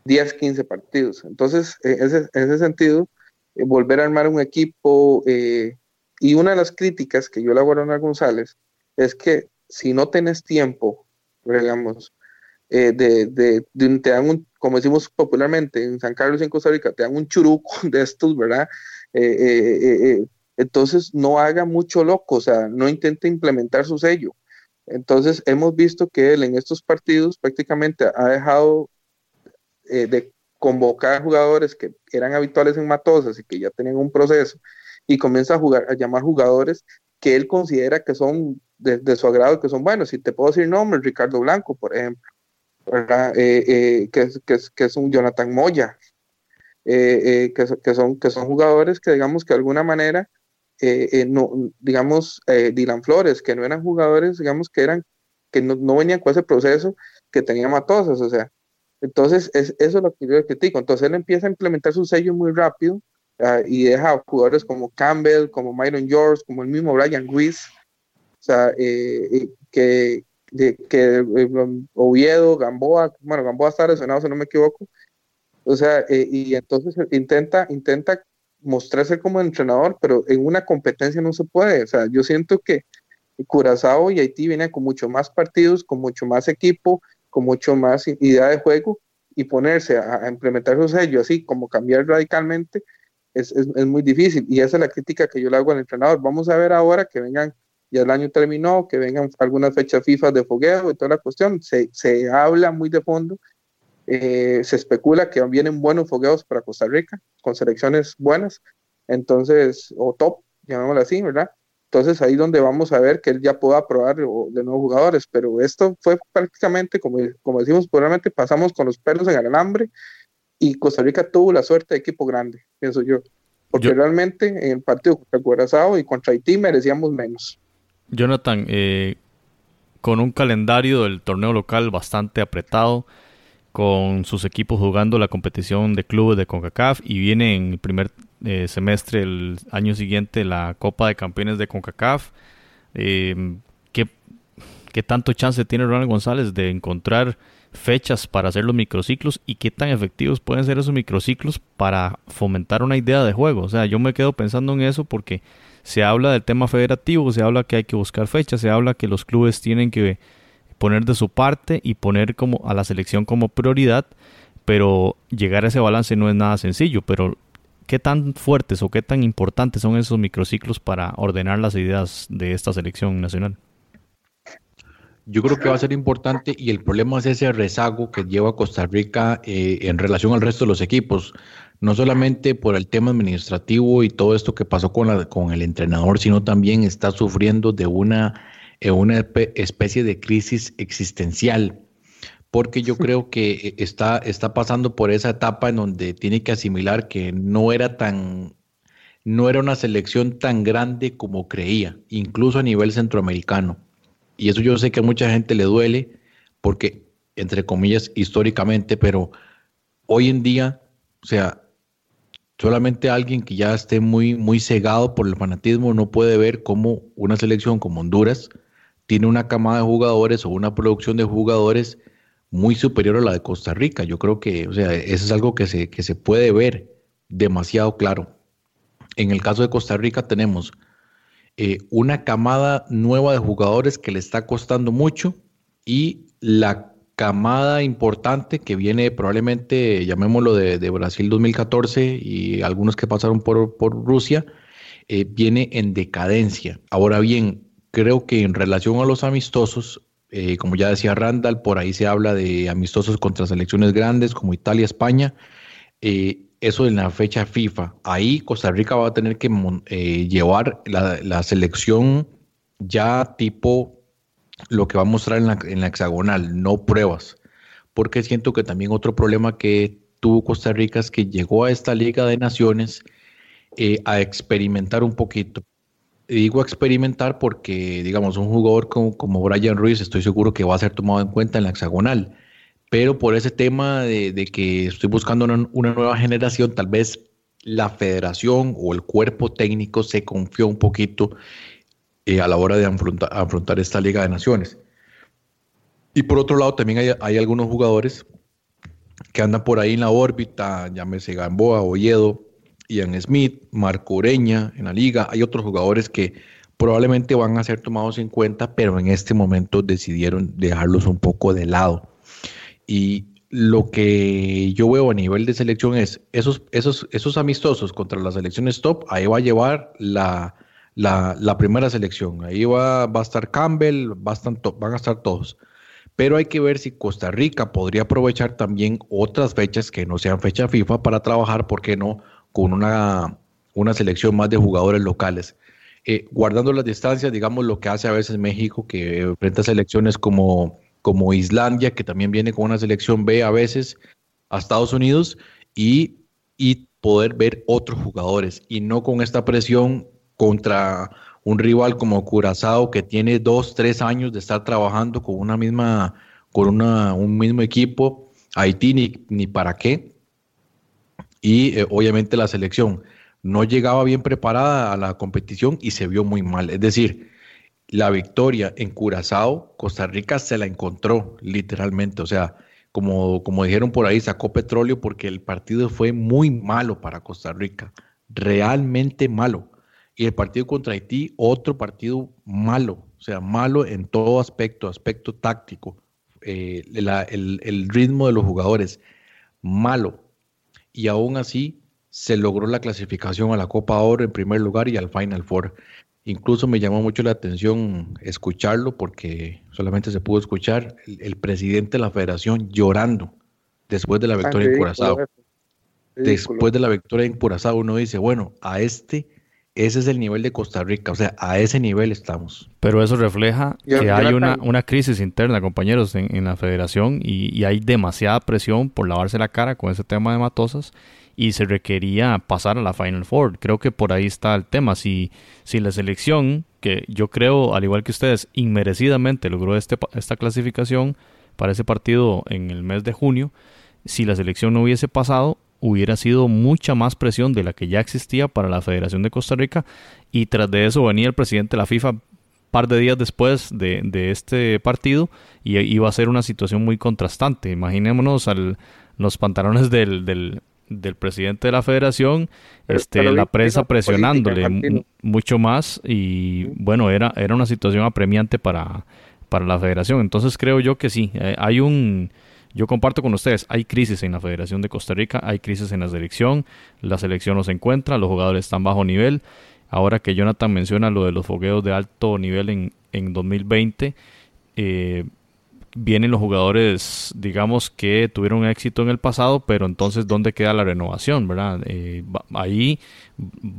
10, 15 partidos. Entonces, en ese, sentido, eh, volver a armar un equipo, eh, y una de las críticas que yo le hago a Ronald González es que si no tenés tiempo digamos, eh, de, de, te dan un, como decimos popularmente en San Carlos en Costa Rica, te dan un churuco de estos, ¿verdad? Eh, eh, entonces no haga mucho loco, o sea, no intente implementar su sello. Entonces hemos visto que él en estos partidos prácticamente ha dejado de convocar jugadores que eran habituales en Matosas y que ya tenían un proceso y comienza a jugar a llamar jugadores que él considera que son de, su agrado, que son buenos. Si te puedo decir nombres, Ricardo Blanco, por ejemplo, eh, eh, que, es, que, es, un Jonathan Moya, eh, que, que, son, que son jugadores que digamos que de alguna manera, no, digamos, Dylan Flores, que no eran jugadores, digamos, que eran, que no, no venían con ese proceso que tenía Matosas, o sea, entonces es, eso es lo que yo critico. Entonces él empieza a implementar su sello muy rápido ah, y deja jugadores como Campbell, como Myron George, como el mismo Brian Ruiz, o sea, eh, eh, que, que eh, Oviedo, Gamboa, bueno, Gamboa está lesionado, si no me equivoco. O sea, y entonces intenta, intenta mostrarse como entrenador, pero en una competencia no se puede. O sea, yo siento que Curazao y Haití vienen con mucho más partidos, con mucho más equipo, con mucho más idea de juego y ponerse a, implementar su sello así como cambiar radicalmente es, es, es, muy difícil y esa es la crítica que yo le hago al entrenador. Vamos a ver ahora que vengan ya el año terminó, que vengan algunas fechas FIFA de fogueo y toda la cuestión. Se, se habla muy de fondo, eh, se especula que vienen buenos fogueos para Costa Rica, con selecciones buenas, entonces, o top, llamémoslo así, ¿verdad? Entonces ahí donde vamos a ver que él ya pueda probar de nuevos jugadores, pero esto fue prácticamente, como, como decimos, probablemente pasamos con los pelos en el alambre y Costa Rica tuvo la suerte de equipo grande, pienso yo. Porque realmente en el partido contra Curazao y contra Haití merecíamos menos. Jonathan, eh, con un calendario del torneo local bastante apretado, con sus equipos jugando la competición de clubes de CONCACAF y viene en el primer eh, semestre el año siguiente la Copa de Campeones de CONCACAF. Eh, ¿qué, ¿Qué tanto chance tiene Ronald González de encontrar fechas para hacer los microciclos y qué tan efectivos pueden ser esos microciclos para fomentar una idea de juego? O sea, yo me quedo pensando en eso porque se habla del tema federativo, se habla que hay que buscar fechas, se habla que los clubes tienen que poner de su parte y poner como a la selección como prioridad, pero llegar a ese balance no es nada sencillo, pero ¿qué tan fuertes o qué tan importantes son esos microciclos para ordenar las ideas de esta selección nacional? Yo creo que va a ser importante y el problema es ese rezago que lleva Costa Rica eh, en relación al resto de los equipos no solamente por el tema administrativo y todo esto que pasó con, la, con el entrenador, sino también está sufriendo de una, eh, especie de crisis existencial, porque yo creo que eh, está, está pasando por esa etapa en donde tiene que asimilar que no era tan, no era una selección tan grande como creía, incluso a nivel centroamericano. Y eso yo sé que a mucha gente le duele, porque, entre comillas, históricamente, pero hoy en día, o sea, Solamente alguien que ya esté muy, muy cegado por el fanatismo no puede ver cómo una selección como Honduras tiene una camada de jugadores o una producción de jugadores muy superior a la de Costa Rica. Yo creo que, o sea, eso es algo que se, que se puede ver demasiado claro. En el caso de Costa Rica tenemos eh, una camada nueva de jugadores que le está costando mucho y la camada importante que viene probablemente, llamémoslo de, Brasil 2014 y algunos que pasaron por, Rusia, eh, viene en decadencia. Ahora bien, creo que en relación a los amistosos, eh, como ya decía Randall, por ahí se habla de amistosos contra selecciones grandes como Italia, España. Eh, eso en la fecha FIFA. Ahí Costa Rica va a tener que llevar la, la selección ya tipo lo que va a mostrar en la, en la hexagonal, no pruebas. Porque siento que también otro problema que tuvo Costa Rica es que llegó a esta Liga de Naciones eh, a experimentar un poquito. digo experimentar porque, digamos, un jugador como, como, Brian Ruiz estoy seguro que va a ser tomado en cuenta en la hexagonal. Pero por ese tema de, que estoy buscando una, nueva generación, tal vez la federación o el cuerpo técnico se confió un poquito eh, a la hora de afrontar, esta Liga de Naciones. Y por otro lado, también hay, algunos jugadores que andan por ahí en la órbita, llámese Gamboa, Oyedo, Ian Smith, Marco Ureña en la liga. Hay otros jugadores que probablemente van a ser tomados en cuenta, pero en este momento decidieron dejarlos un poco de lado. Y lo que yo veo a nivel de selección es esos, esos, esos amistosos contra las selecciones top, ahí va a llevar la, la, primera selección. Ahí va, va a estar Campbell, va a van a estar todos. Pero hay que ver si Costa Rica podría aprovechar también otras fechas que no sean fecha FIFA para trabajar, ¿por qué no?, con una, una selección más de jugadores locales. Eh, guardando las distancias, digamos lo que hace a veces México, que enfrenta selecciones como, como Islandia, que también viene con una selección B a veces a Estados Unidos, y, y poder ver otros jugadores y no con esta presión contra un rival como Curazao que tiene dos, tres años de estar trabajando con una misma, con una, un mismo equipo, Haití ni, ni para qué. Y eh, obviamente la selección no llegaba bien preparada a la competición y se vio muy mal. Es decir, la victoria en Curazao, Costa Rica se la encontró literalmente. O sea, como, como dijeron por ahí, sacó petróleo porque el partido fue muy malo para Costa Rica, realmente malo. Y el partido contra Haití, otro partido malo, o sea, malo en todo aspecto, aspecto táctico, eh, el, ritmo de los jugadores, malo. Y aún así se logró la clasificación a la Copa Oro en primer lugar y al Final Four. Incluso me llamó mucho la atención escucharlo porque solamente se pudo escuchar el, presidente de la federación llorando después de la victoria en Curazao. Después de la victoria en Curazao uno dice, bueno, a este ese es el nivel de Costa Rica, o sea, a ese nivel estamos. Pero eso refleja que hay una, una, crisis interna, compañeros, en, la federación y, hay demasiada presión por lavarse la cara con ese tema de Matosas y se requería pasar a la Final Four. Creo que por ahí está el tema. Si, si la selección, que yo creo, al igual que ustedes, inmerecidamente logró este, esta clasificación para ese partido en el mes de junio, si la selección no hubiese pasado, hubiera sido mucha más presión de la que ya existía para la Federación de Costa Rica y tras de eso venía el presidente de la FIFA par de días después de, este partido y iba a ser una situación muy contrastante. Imaginémonos al, los pantalones del, del, presidente de la federación, este, la prensa presionándole mucho más y bueno, era, era una situación apremiante para, para la federación. Entonces creo yo que sí, eh, hay un yo comparto con ustedes, hay crisis en la Federación de Costa Rica, hay crisis en la selección, la selección no se encuentra, los jugadores están bajo nivel. Ahora que Jonathan menciona lo de los fogueos de alto nivel en, en 2020, eh, vienen los jugadores, digamos, que tuvieron éxito en el pasado, pero entonces, ¿dónde queda la renovación? ¿verdad? Eh, ahí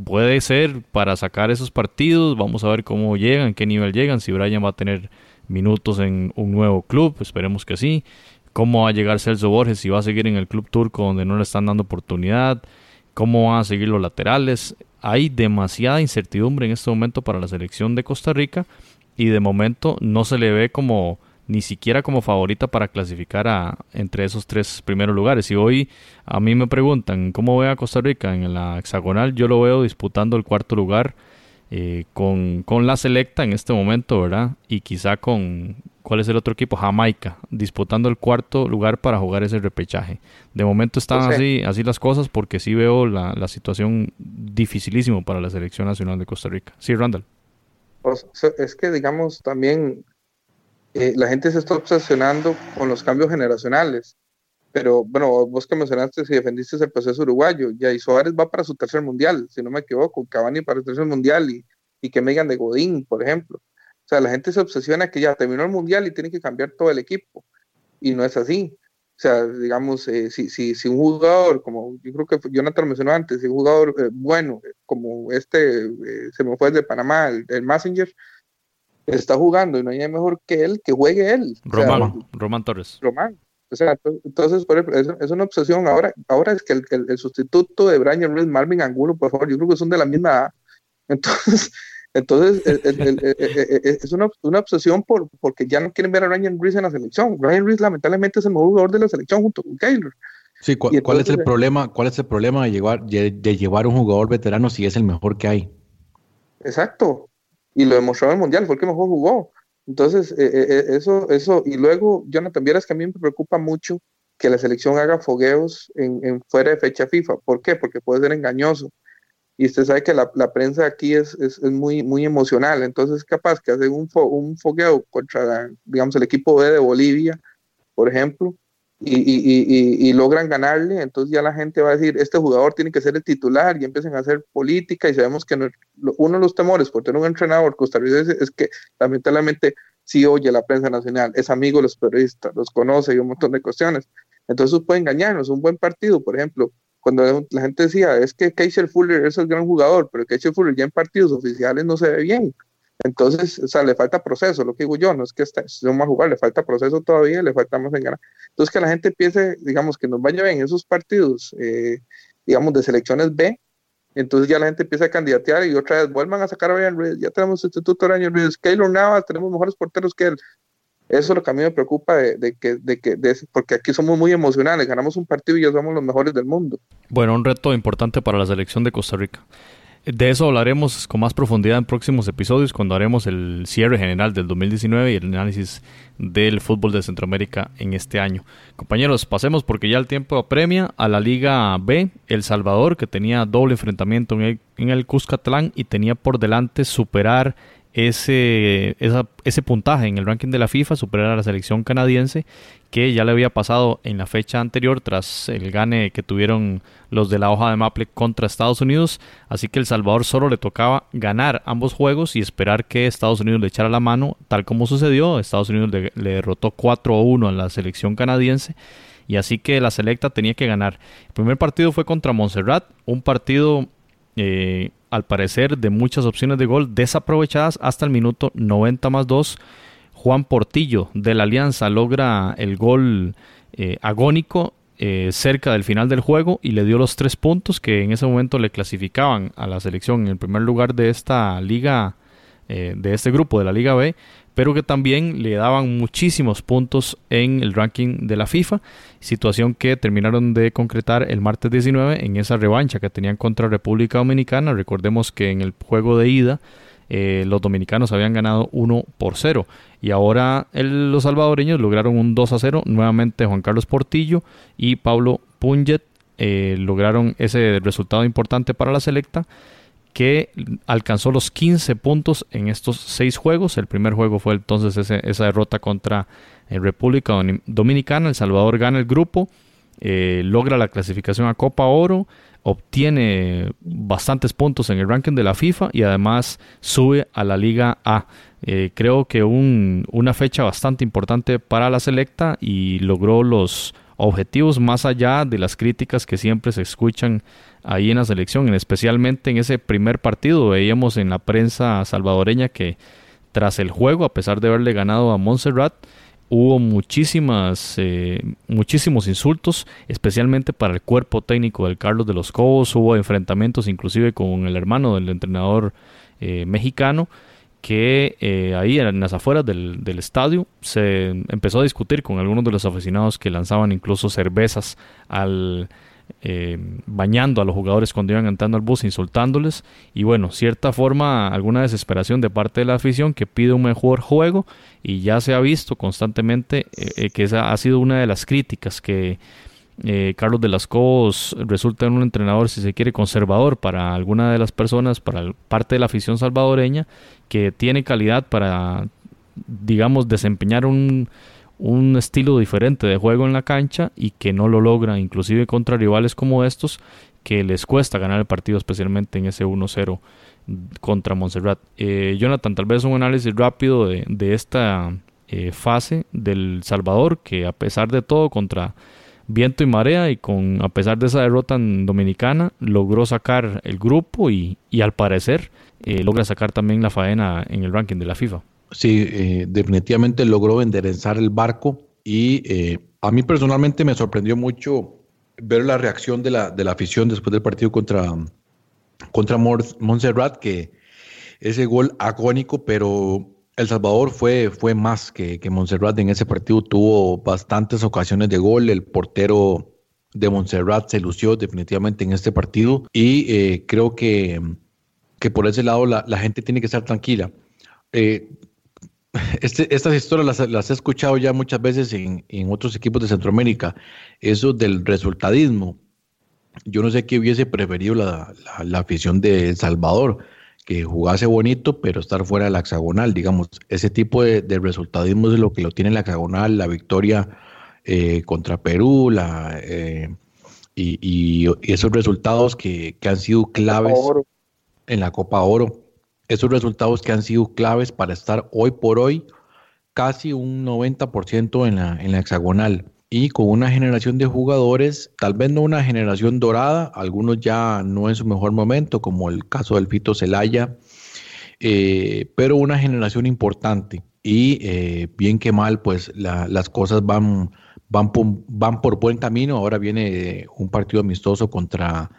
puede ser para sacar esos partidos, vamos a ver cómo llegan, qué nivel llegan, si Brian va a tener minutos en un nuevo club, esperemos que sí cómo va a llegar Celso Borges, si va a seguir en el club turco donde no le están dando oportunidad, cómo van a seguir los laterales. Hay demasiada incertidumbre en este momento para la selección de Costa Rica y de momento no se le ve como ni siquiera como favorita para clasificar a, entre esos tres primeros lugares. Y hoy a mí me preguntan cómo ve a Costa Rica en la hexagonal, yo lo veo disputando el cuarto lugar eh, con, con, la selecta en este momento, ¿verdad? Y quizá con, ¿cuál es el otro equipo? Jamaica, disputando el cuarto lugar para jugar ese repechaje. De momento están así, así las cosas porque sí veo la, la situación dificilísimo para la selección nacional de Costa Rica. Sí, Randall. Pues, es que, digamos, también eh, la gente se está obsesionando con los cambios generacionales. Pero bueno, vos que mencionaste si defendiste el proceso uruguayo, ya y Suárez va para su tercer mundial, si no me equivoco, Cavani para el tercer mundial y, y que me digan de Godín, por ejemplo. O sea, la gente se obsesiona que ya terminó el mundial y tiene que cambiar todo el equipo. Y no es así. O sea, digamos, eh, si, si, si, un jugador, como yo creo que Jonathan mencionó antes, si un jugador eh, bueno, como este, se me fue de Panamá, el, el Messenger, está jugando y no hay mejor que él, que juegue él. Román, Román Torres. Román, o sea, entonces, por ejemplo, es, una obsesión. Ahora, ahora es que el, el, sustituto de Brian Ruiz, Marvin Angulo, por favor, yo creo que son de la misma edad. Entonces, entonces es una, una, obsesión por, porque ya no quieren ver a Brian Ruiz en la selección. Brian Ruiz, lamentablemente, es el mejor jugador de la selección junto con Keylor. Sí, ¿cuál es el problema? ¿Cuál es el problema de llevar, de, de llevar un jugador veterano si es el mejor que hay? Exacto. Y lo demostró en el Mundial, fue el que mejor jugó. Entonces, eh, eh, eh, eso, eso, y luego, Jonathan, vieras que a mí me preocupa mucho que la selección haga fogueos en, fuera de fecha FIFA. ¿Por qué? Porque puede ser engañoso. Y usted sabe que la, prensa aquí es, es, muy, muy emocional. Entonces, capaz que hacen un, un fogueo contra, digamos, el equipo B de Bolivia, por ejemplo, y, y, y, logran ganarle, entonces ya la gente va a decir, este jugador tiene que ser el titular y empiezan a hacer política y sabemos que uno de los temores por tener un entrenador costarricense es que lamentablemente sí oye la prensa nacional, es amigo de los periodistas, los conoce y un montón de cuestiones. Entonces puede engañarnos, un buen partido, por ejemplo, cuando la gente decía, es que Keisel Fuller es el gran jugador, pero Keisel Fuller ya en partidos oficiales no se ve bien. Entonces, o sea, le falta proceso, lo que digo yo, no es que esté, no va a jugar, le falta proceso todavía, le falta más en ganar. Entonces, que la gente piense, digamos, que nos vaya bien esos partidos, eh, digamos, de selecciones B, entonces ya la gente empieza a candidatear y otra vez vuelvan a sacar a Ryan Reed, ya tenemos sustituto de Ryan Reed, Keylor Navas, tenemos mejores porteros que él. Eso es lo que a mí me preocupa de, que, de que de, porque aquí somos muy emocionales, ganamos un partido y ya somos los mejores del mundo. Bueno, un reto importante para la selección de Costa Rica. De eso hablaremos con más profundidad en próximos episodios cuando haremos el cierre general del 2019 y el análisis del fútbol de Centroamérica en este año. Compañeros, pasemos porque ya el tiempo apremia a la Liga B, El Salvador, que tenía doble enfrentamiento en el, en el Cuscatlán y tenía por delante superar ese, ese puntaje en el ranking de la FIFA, superar a la selección canadiense, que ya le había pasado en la fecha anterior tras el gane que tuvieron los de la hoja de Maple contra Estados Unidos. Así que El Salvador solo le tocaba ganar ambos juegos y esperar que Estados Unidos le echara la mano, tal como sucedió. Estados Unidos le, le derrotó 4-1 a la selección canadiense y así que la selecta tenía que ganar. El primer partido fue contra Montserrat, un partido eh, al parecer, de muchas opciones de gol desaprovechadas hasta el minuto 90 más 2. Juan Portillo de la Alianza logra el gol eh, agónico eh, cerca del final del juego y le dio los tres puntos que en ese momento le clasificaban a la selección en el primer lugar de esta liga, de este grupo de la Liga B pero que también le daban muchísimos puntos en el ranking de la FIFA, situación que terminaron de concretar el martes 19 en esa revancha que tenían contra República Dominicana. Recordemos que en el juego de ida eh, los dominicanos habían ganado 1 por 0 y ahora los salvadoreños lograron un 2 a 0. Nuevamente Juan Carlos Portillo y Pablo Punget eh, lograron ese resultado importante para la selecta que alcanzó los 15 puntos en estos seis juegos. El primer juego fue entonces esa derrota contra eh, República Dominicana. El Salvador gana el grupo, eh, logra la clasificación a Copa Oro, obtiene bastantes puntos en el ranking de la FIFA y además sube a la Liga A. Eh, creo que un, una fecha bastante importante para la selecta y logró los objetivos más allá de las críticas que siempre se escuchan ahí en la selección, especialmente en ese primer partido. Veíamos en la prensa salvadoreña que tras el juego, a pesar de haberle ganado a Montserrat, hubo muchísimas, eh, muchísimos insultos, especialmente para el cuerpo técnico del Carlos de los Cobos. Hubo enfrentamientos inclusive con el hermano del entrenador eh, mexicano que eh, ahí en las afueras del, estadio se empezó a discutir con algunos de los aficionados que lanzaban incluso cervezas al eh, bañando a los jugadores cuando iban entrando al bus, insultándoles. Y bueno, cierta forma, alguna desesperación de parte de la afición que pide un mejor juego. Y ya se ha visto constantemente que esa ha sido una de las críticas que eh, Carlos de las Cobos resulta en un entrenador, si se quiere, conservador para alguna de las personas, para parte de la afición salvadoreña, que tiene calidad para, digamos, desempeñar un, un estilo diferente de juego en la cancha y que no lo logra, inclusive contra rivales como estos, que les cuesta ganar el partido, especialmente en ese 1-0 contra Montserrat. Eh, Jonathan, tal vez un análisis rápido de, de esta eh, fase del Salvador, que a pesar de todo contra viento y marea y con a pesar de esa derrota en dominicana logró sacar el grupo y, al parecer eh, logra sacar también la faena en el ranking de la FIFA. Sí, eh, definitivamente logró enderezar el barco y eh, a mí personalmente me sorprendió mucho ver la reacción de la, de la afición después del partido contra, contra Montserrat, que ese gol agónico, pero el Salvador fue, fue más que, que Montserrat en ese partido, tuvo bastantes ocasiones de gol, el portero de Montserrat se lució definitivamente en este partido y eh, creo que, que, por ese lado la, gente tiene que estar tranquila. Eh, este, estas historias las, he escuchado ya muchas veces en, otros equipos de Centroamérica, eso del resultadismo. Yo no sé qué hubiese preferido la, la afición de El Salvador que jugase bonito, pero estar fuera de la hexagonal, digamos. Ese tipo de, resultadismo es lo que lo tiene la hexagonal, la victoria eh, contra Perú, la, eh, y, esos resultados que, han sido claves en la Copa Oro, esos resultados que han sido claves para estar hoy por hoy casi un 90% en la, en la hexagonal y con una generación de jugadores, tal vez no una generación dorada, algunos ya no en su mejor momento, como el caso del Fito Celaya, eh, pero una generación importante. Y eh, bien que mal, pues las cosas van, van, van por buen camino. Ahora viene un partido amistoso contra,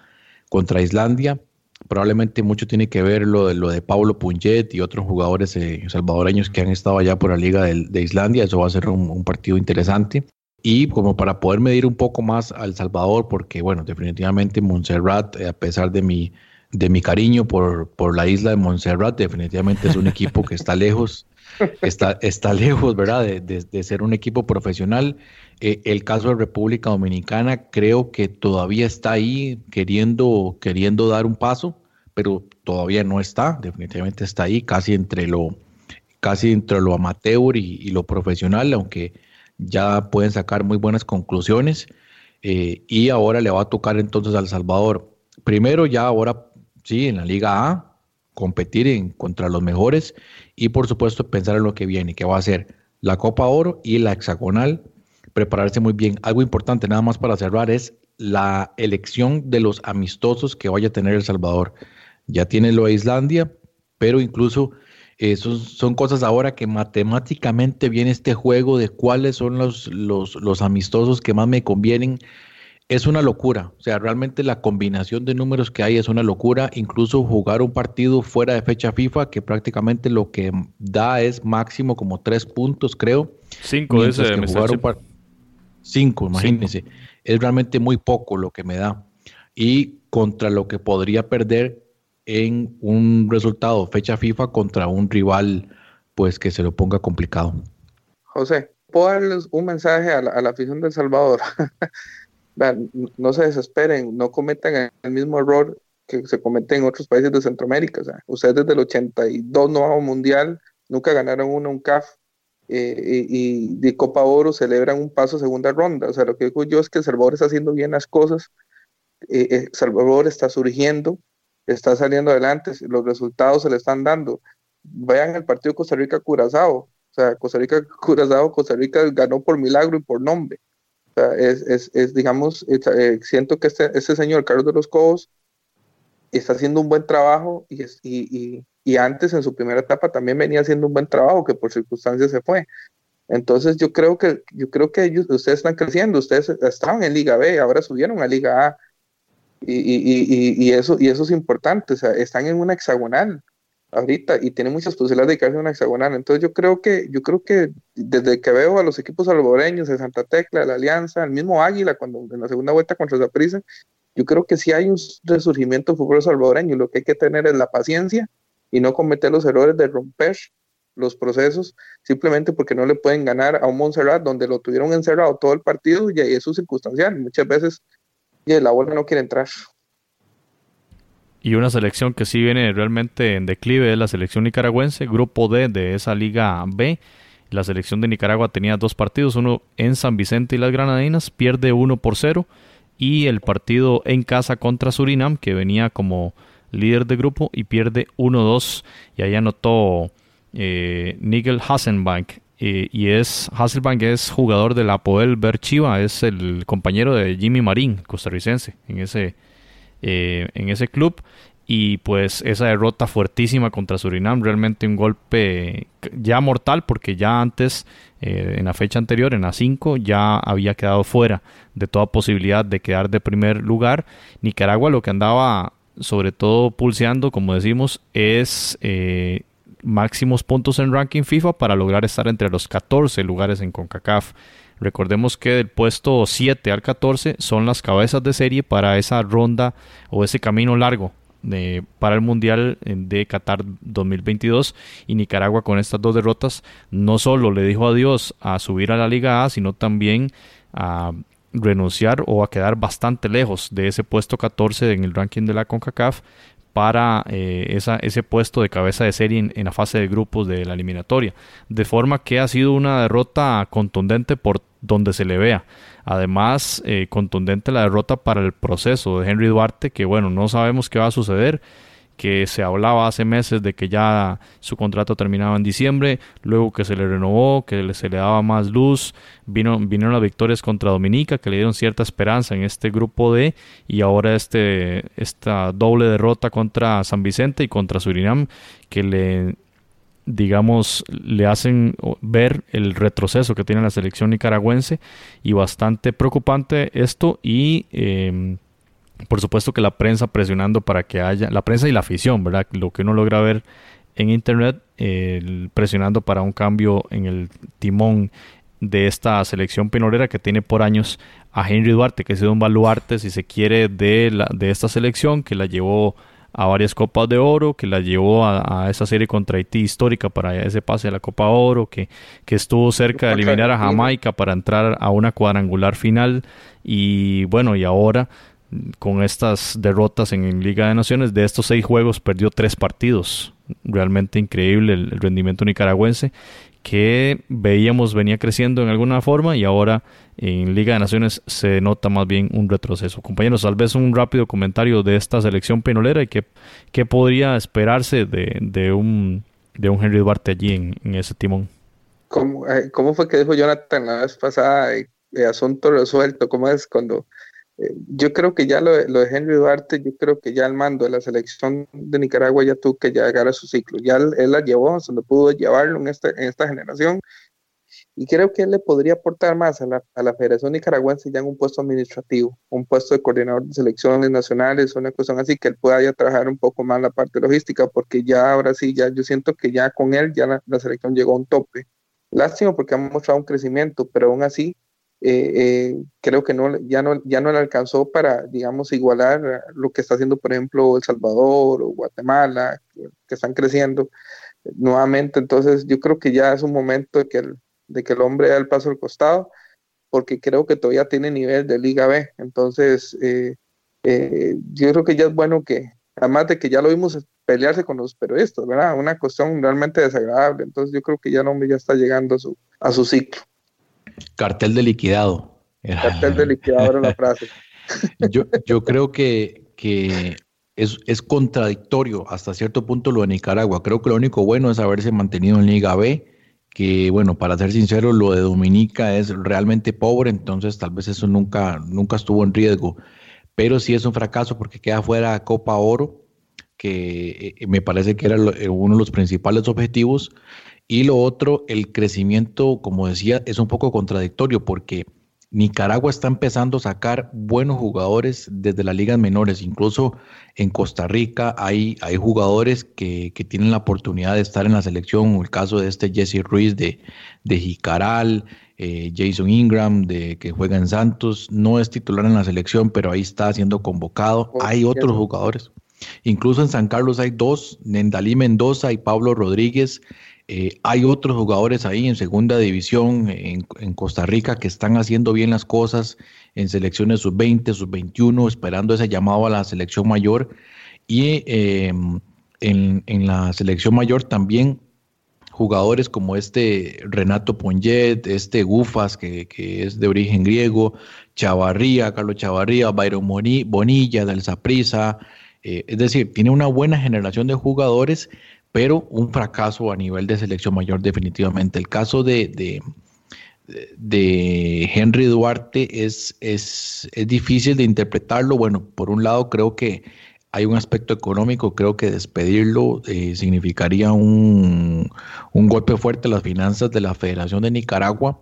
contra Islandia. Probablemente mucho tiene que ver lo de, lo de Pablo Punget y otros jugadores eh, salvadoreños que han estado allá por la Liga de, Islandia. Eso va a ser un partido interesante y como para poder medir un poco más al Salvador, porque bueno, definitivamente Montserrat, eh, a pesar de mi, de mi cariño por, por la isla de Montserrat, definitivamente es un equipo que está lejos, está, está lejos, ¿verdad?, de, ser un equipo profesional. Eh, el caso de República Dominicana creo que todavía está ahí queriendo, queriendo dar un paso, pero todavía no está, definitivamente está ahí, casi entre lo, casi entre lo amateur y lo profesional, aunque ya pueden sacar muy buenas conclusiones eh, y ahora le va a tocar entonces al Salvador. Primero ya ahora, sí, en la Liga A, competir en, contra los mejores y por supuesto pensar en lo que viene, que va a ser la Copa Oro y la hexagonal, prepararse muy bien. Algo importante nada más para cerrar es la elección de los amistosos que vaya a tener El Salvador. Ya tiene lo de Islandia, pero incluso son cosas ahora que matemáticamente viene este juego de cuáles son los, los, amistosos que más me convienen. Es una locura, o sea, realmente la combinación de números que hay es una locura, incluso jugar un partido fuera de fecha FIFA, que prácticamente lo que da es máximo como tres puntos, creo. Cinco, ese jugar un Cinco, imagínense. Es realmente muy poco lo que me da. Y contra lo que podría perder en un resultado fecha FIFA contra un rival pues que se lo ponga complicado. José, ¿puedo darles un mensaje a la, afición del Salvador? no se desesperen, no cometan el mismo error que se comete en otros países de Centroamérica. Ustedes desde el 82 no van mundial, nunca ganaron uno un CAF eh, y, de Copa Oro celebran un paso segunda ronda. O sea, lo que digo yo es que Salvador está haciendo bien las cosas, eh, El Salvador está surgiendo, está saliendo adelante, los resultados se le están dando. Vean el partido Costa Rica-Curazao. O sea, Costa Rica-Curazao, Costa Rica ganó por milagro y por nombre. Es, es, digamos, eh, siento que este, este, señor Carlos de los Cobos está haciendo un buen trabajo y, y, y, antes en su primera etapa también venía haciendo un buen trabajo que por circunstancias se fue. Entonces yo creo que yo creo que ellos, ustedes están creciendo, ustedes estaban en Liga B, ahora subieron a Liga A y, eso, y eso es importante, o sea, están en una hexagonal. Ahorita y tiene muchas posibilidades de quedarse en una hexagonal. Entonces yo creo que, yo creo que desde que veo a los equipos salvadoreños de Santa Tecla, la Alianza, el mismo Águila, cuando en la segunda vuelta contra Zaprisa, yo creo que sí hay un resurgimiento fútbol salvadoreño. Lo que hay que tener es la paciencia y no cometer los errores de romper los procesos simplemente porque no le pueden ganar a un Montserrat donde lo tuvieron encerrado todo el partido y eso es circunstancial. Muchas veces y la bola no quiere entrar. Y una selección que sí viene realmente en declive es la selección nicaragüense, grupo D de esa Liga B. La selección de Nicaragua tenía dos partidos, uno en San Vicente y las Granadinas, pierde 1 por 0 y el partido en casa contra Surinam, que venía como líder de grupo y pierde 1-2 y ahí anotó eh, Nigel Hasselbank eh, y es Hasselbank es jugador de la Poel Berchiva, es el compañero de Jimmy Marín, costarricense, en ese, eh, en ese club y pues esa derrota fuertísima contra Surinam, realmente un golpe ya mortal porque ya antes, eh, en la fecha anterior, en la 5, ya había quedado fuera de toda posibilidad de quedar de primer lugar. Nicaragua lo que andaba sobre todo pulseando, como decimos, es eh, máximos puntos en ranking FIFA para lograr estar entre los 14 lugares en CONCACAF. Recordemos que del puesto 7 al 14 son las cabezas de serie para esa ronda o ese camino largo para el Mundial de Qatar 2022 y Nicaragua con estas dos derrotas. No solo le dijo adiós a subir a la Liga A, sino también a renunciar o a quedar bastante lejos de ese puesto 14 en el ranking de la CONCACAF para eh, ese puesto de cabeza de serie en, la fase de grupos de la eliminatoria. De forma que ha sido una derrota contundente por donde se le vea. Además, eh, contundente la derrota para el proceso de Henry Duarte, que bueno, no sabemos qué va a suceder que se hablaba hace meses de que ya su contrato terminaba en diciembre, luego que se le renovó, que se le daba más luz, vino, vinieron las victorias contra Dominica, que le dieron cierta esperanza en este grupo D, y ahora este, esta doble derrota contra San Vicente y contra Surinam, que le digamos, le hacen ver el retroceso que tiene la selección nicaragüense y bastante preocupante esto y em, por supuesto que la prensa presionando para que haya, la prensa y la afición, ¿verdad? Lo que uno logra ver en internet, presionando para un cambio en el timón de esta selección pinolera que tiene por años a Henry Duarte, que ha sido un baluarte, si se quiere, de, la, de esta selección, que la llevó a varias copas de oro, que la llevó a, esa serie contra Haití histórica para ese pase a la Copa Oro, que, que estuvo cerca de eliminar a Jamaica para entrar a una cuadrangular final y bueno, y ahora con estas derrotas en, Liga de Naciones, de estos seis juegos perdió tres partidos. Realmente increíble el, rendimiento nicaragüense que veíamos venía creciendo en alguna forma y ahora en Liga de Naciones se nota más bien un retroceso. Compañeros, tal vez un rápido comentario de esta selección penolera y qué, qué podría esperarse de, de, un, de un Henry Duarte allí en, ese timón. ¿Cómo, eh, ¿Cómo, fue que dijo Jonathan la vez pasada? Eh, asunto resuelto, ¿cómo es cuando yo creo que ya lo, de Henry Duarte, yo creo que ya el mando de la selección de Nicaragua ya tuvo que llegar a su ciclo. Ya él, la llevó donde pudo llevarlo en, este, en esta generación. Y creo que él le podría aportar más a la, a la Federación Nicaragüense ya en un puesto administrativo, un puesto de coordinador de selecciones nacionales, una cuestión así, que él pueda ya trabajar un poco más la parte logística, porque ya ahora sí, ya yo siento que ya con él ya la, la selección llegó a un tope. Lástima porque ha mostrado un crecimiento, pero aún así eh, eh, creo que no, ya, no, ya no le alcanzó para, digamos, igualar lo que está haciendo, por ejemplo, El Salvador o Guatemala, que, están creciendo nuevamente. Entonces, yo creo que ya es un momento de que el, de que el hombre da el paso al costado, porque creo que todavía tiene nivel de Liga B. Entonces, eh, yo creo que ya es bueno que, además de que ya lo vimos pelearse con los periodistas, ¿verdad? Una cuestión realmente desagradable. Entonces, yo creo que ya el hombre ya está llegando a su, a su ciclo. Cartel de liquidado. Cartel de liquidado era la frase. yo, yo creo que, que es, es, contradictorio hasta cierto punto lo de Nicaragua. Creo que lo único bueno es haberse mantenido en Liga B, que bueno, para ser sincero, lo de Dominica es realmente pobre, entonces tal vez eso nunca, nunca estuvo en riesgo. Pero sí es un fracaso porque queda fuera Copa Oro, que eh, me parece que era uno de los principales objetivos. Y lo otro, el crecimiento, como decía, es un poco contradictorio porque Nicaragua está empezando a sacar buenos jugadores desde las ligas menores. Incluso en Costa Rica hay, hay jugadores que, tienen la oportunidad de estar en la selección. El caso de este Jesse Ruiz de, de Jicaral, eh, Jason Ingram de, que juega en Santos. No es titular en la selección, pero ahí está siendo convocado. Oh, hay otros jugadores. Incluso en San Carlos hay dos, Nendalí Mendoza y Pablo Rodríguez. Eh, hay otros jugadores ahí en segunda división en, Costa Rica que están haciendo bien las cosas en selecciones sub-20, sub-21, esperando ese llamado a la selección mayor. Y em, en, la selección mayor también jugadores como este Renato Ponget, este Gufas, que, es de origen griego, Chavarría, Carlos Chavarría, Byron Bonilla, del Zaprisa. Eh, es decir, tiene una buena generación de jugadores pero un fracaso a nivel de selección mayor definitivamente. El caso de, de, Henry Duarte es, es, difícil de interpretarlo. Bueno, por un lado creo que hay un aspecto económico, creo que despedirlo eh, significaría un, golpe fuerte a las finanzas de la Federación de Nicaragua,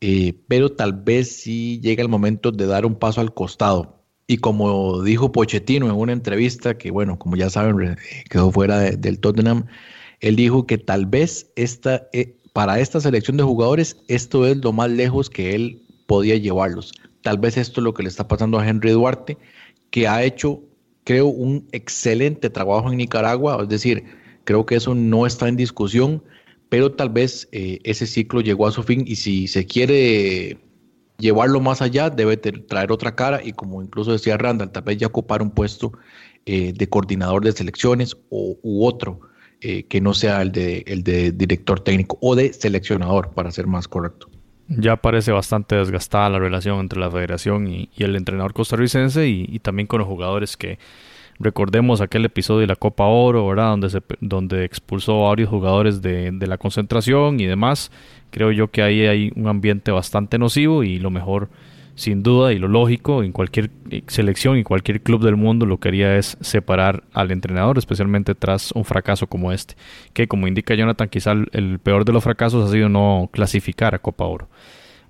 eh, pero tal vez sí llega el momento de dar un paso al costado. Y como dijo Pochettino en una entrevista, que bueno, como ya saben, quedó fuera del Tottenham, él dijo que tal vez esta, eh, para esta selección de jugadores esto es lo más lejos que él podía llevarlos. Tal vez esto es lo que le está pasando a Henry Duarte, que ha hecho, creo, un excelente trabajo en Nicaragua. Es decir, creo que eso no está en discusión, pero tal vez eh, ese ciclo llegó a su fin y si se quiere llevarlo más allá, debe traer otra cara y como incluso decía Randall, tal vez ya ocupar un puesto eh, de coordinador de selecciones o, u otro eh, que no sea el de, el de director técnico o de seleccionador, para ser más correcto. Ya parece bastante desgastada la relación entre la federación y, el entrenador costarricense y, también con los jugadores que recordemos aquel episodio de la Copa Oro, ¿verdad? Donde, se, donde expulsó a varios jugadores de, de la concentración y demás Creo yo que ahí hay un ambiente bastante nocivo y lo mejor, sin duda, y lo lógico, en cualquier eh, selección y cualquier club del mundo lo que haría es separar al entrenador, especialmente tras un fracaso como este, que como indica Jonathan, quizá el peor de los fracasos ha sido no clasificar a Copa Oro.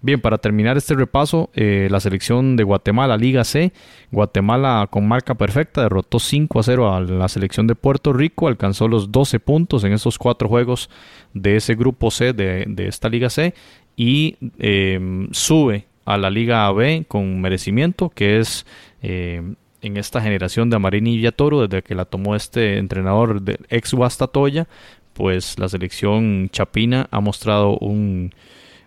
Bien, para terminar este repaso, eh, la selección de Guatemala, Liga C, Guatemala con marca perfecta, derrotó 5 a 0 a la selección de Puerto Rico, alcanzó los 12 puntos en esos cuatro juegos de ese grupo C de, esta Liga C y em, sube a la Liga AB con merecimiento, que es em, en esta generación de Amarini Villatoro, desde que la tomó este entrenador de ex Guastatoya, pues la selección chapina ha mostrado un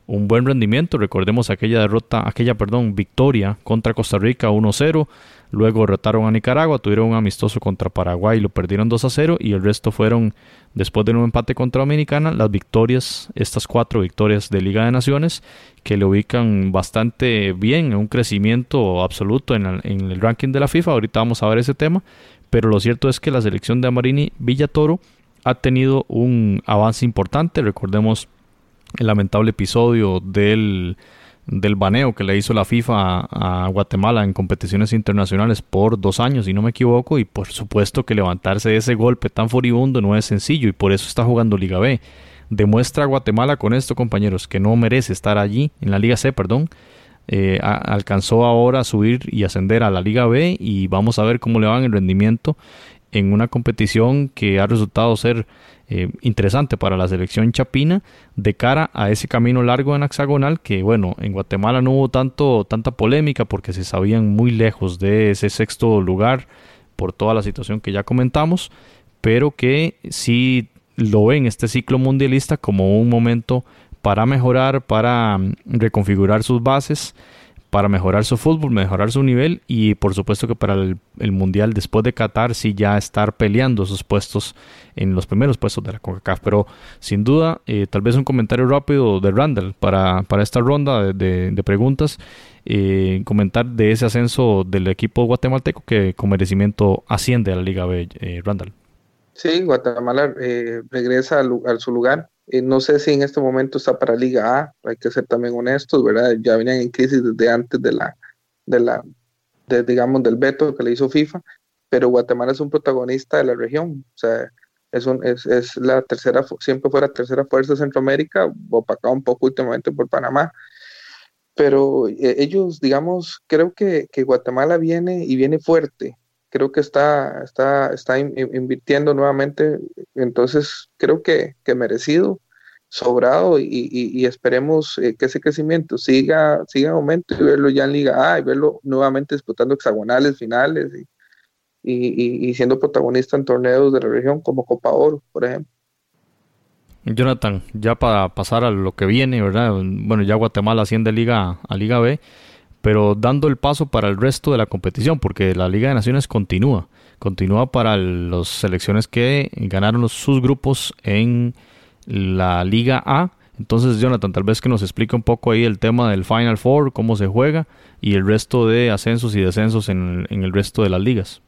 un buen rendimiento. Recordemos aquella derrota, aquella, perdón, victoria contra Costa Rica 1-0. Luego derrotaron a Nicaragua, tuvieron un amistoso contra Paraguay, lo perdieron 2 0 y el resto fueron, después de un empate contra Dominicana, las victorias, estas cuatro victorias de Liga de Naciones, que le ubican bastante bien, en un crecimiento absoluto en el, en el ranking de la FIFA. Ahorita vamos a ver ese tema, pero lo cierto es que la selección de Amarini Villatoro ha tenido un avance importante. Recordemos el lamentable episodio del, del baneo que le hizo la FIFA a, Guatemala en competiciones internacionales por dos años, si no me equivoco, y por supuesto que levantarse de ese golpe tan furibundo no es sencillo y por eso está jugando Liga B. Demuestra Guatemala con esto, compañeros, que no merece estar allí, en la Liga C, perdón. Eh, alcanzó ahora a subir y ascender a la Liga B y vamos a ver cómo le va en el rendimiento en una competición que ha resultado ser eh, interesante para la selección chapina de cara a ese camino largo en hexagonal que bueno en Guatemala no hubo tanto tanta polémica porque se sabían muy lejos de ese sexto lugar por toda la situación que ya comentamos pero que sí lo ven este ciclo mundialista como un momento para mejorar para mm, reconfigurar sus bases para mejorar su fútbol, mejorar su nivel y por supuesto que para el, Mundial después de Qatar sí ya estar peleando esos puestos en los primeros puestos de la CONCACAF. Pero sin duda, eh, tal vez un comentario rápido de Randall para, para esta ronda de, preguntas. Eh, comentar de ese ascenso del equipo guatemalteco que con merecimiento asciende a la Liga B, eh, Randall. Sí, Guatemala regresa a su lugar eh, no sé si en este momento está para Liga A, hay que ser también honestos, ¿verdad? Ya venían en crisis desde antes de la, de la, de, digamos, del veto que le hizo FIFA, pero Guatemala es un protagonista de la región, o sea, es, un, es, es la tercera, siempre fue la tercera fuerza de Centroamérica, opacado un poco últimamente por Panamá, pero eh, ellos, digamos, creo que, que, Guatemala viene y viene fuerte. Creo que está, está, está invirtiendo nuevamente. Entonces, creo que, que merecido, sobrado y, y, esperemos eh, que ese crecimiento siga, siga en aumento y verlo ya en Liga A y verlo nuevamente disputando hexagonales, finales y, y siendo protagonista en torneos de la región como Copa Oro, por ejemplo. Jonathan, ya para pasar a lo que viene, ¿verdad? Bueno, ya Guatemala asciende Liga a Liga B, pero dando el paso para el resto de la competición, porque la Liga de Naciones continúa. Continúa para las selecciones que ganaron sus grupos en la Liga A. Entonces, Jonathan, tal vez que nos explique un poco ahí el tema del Final Four, cómo se juega y el resto de ascensos y descensos en, el resto de las ligas.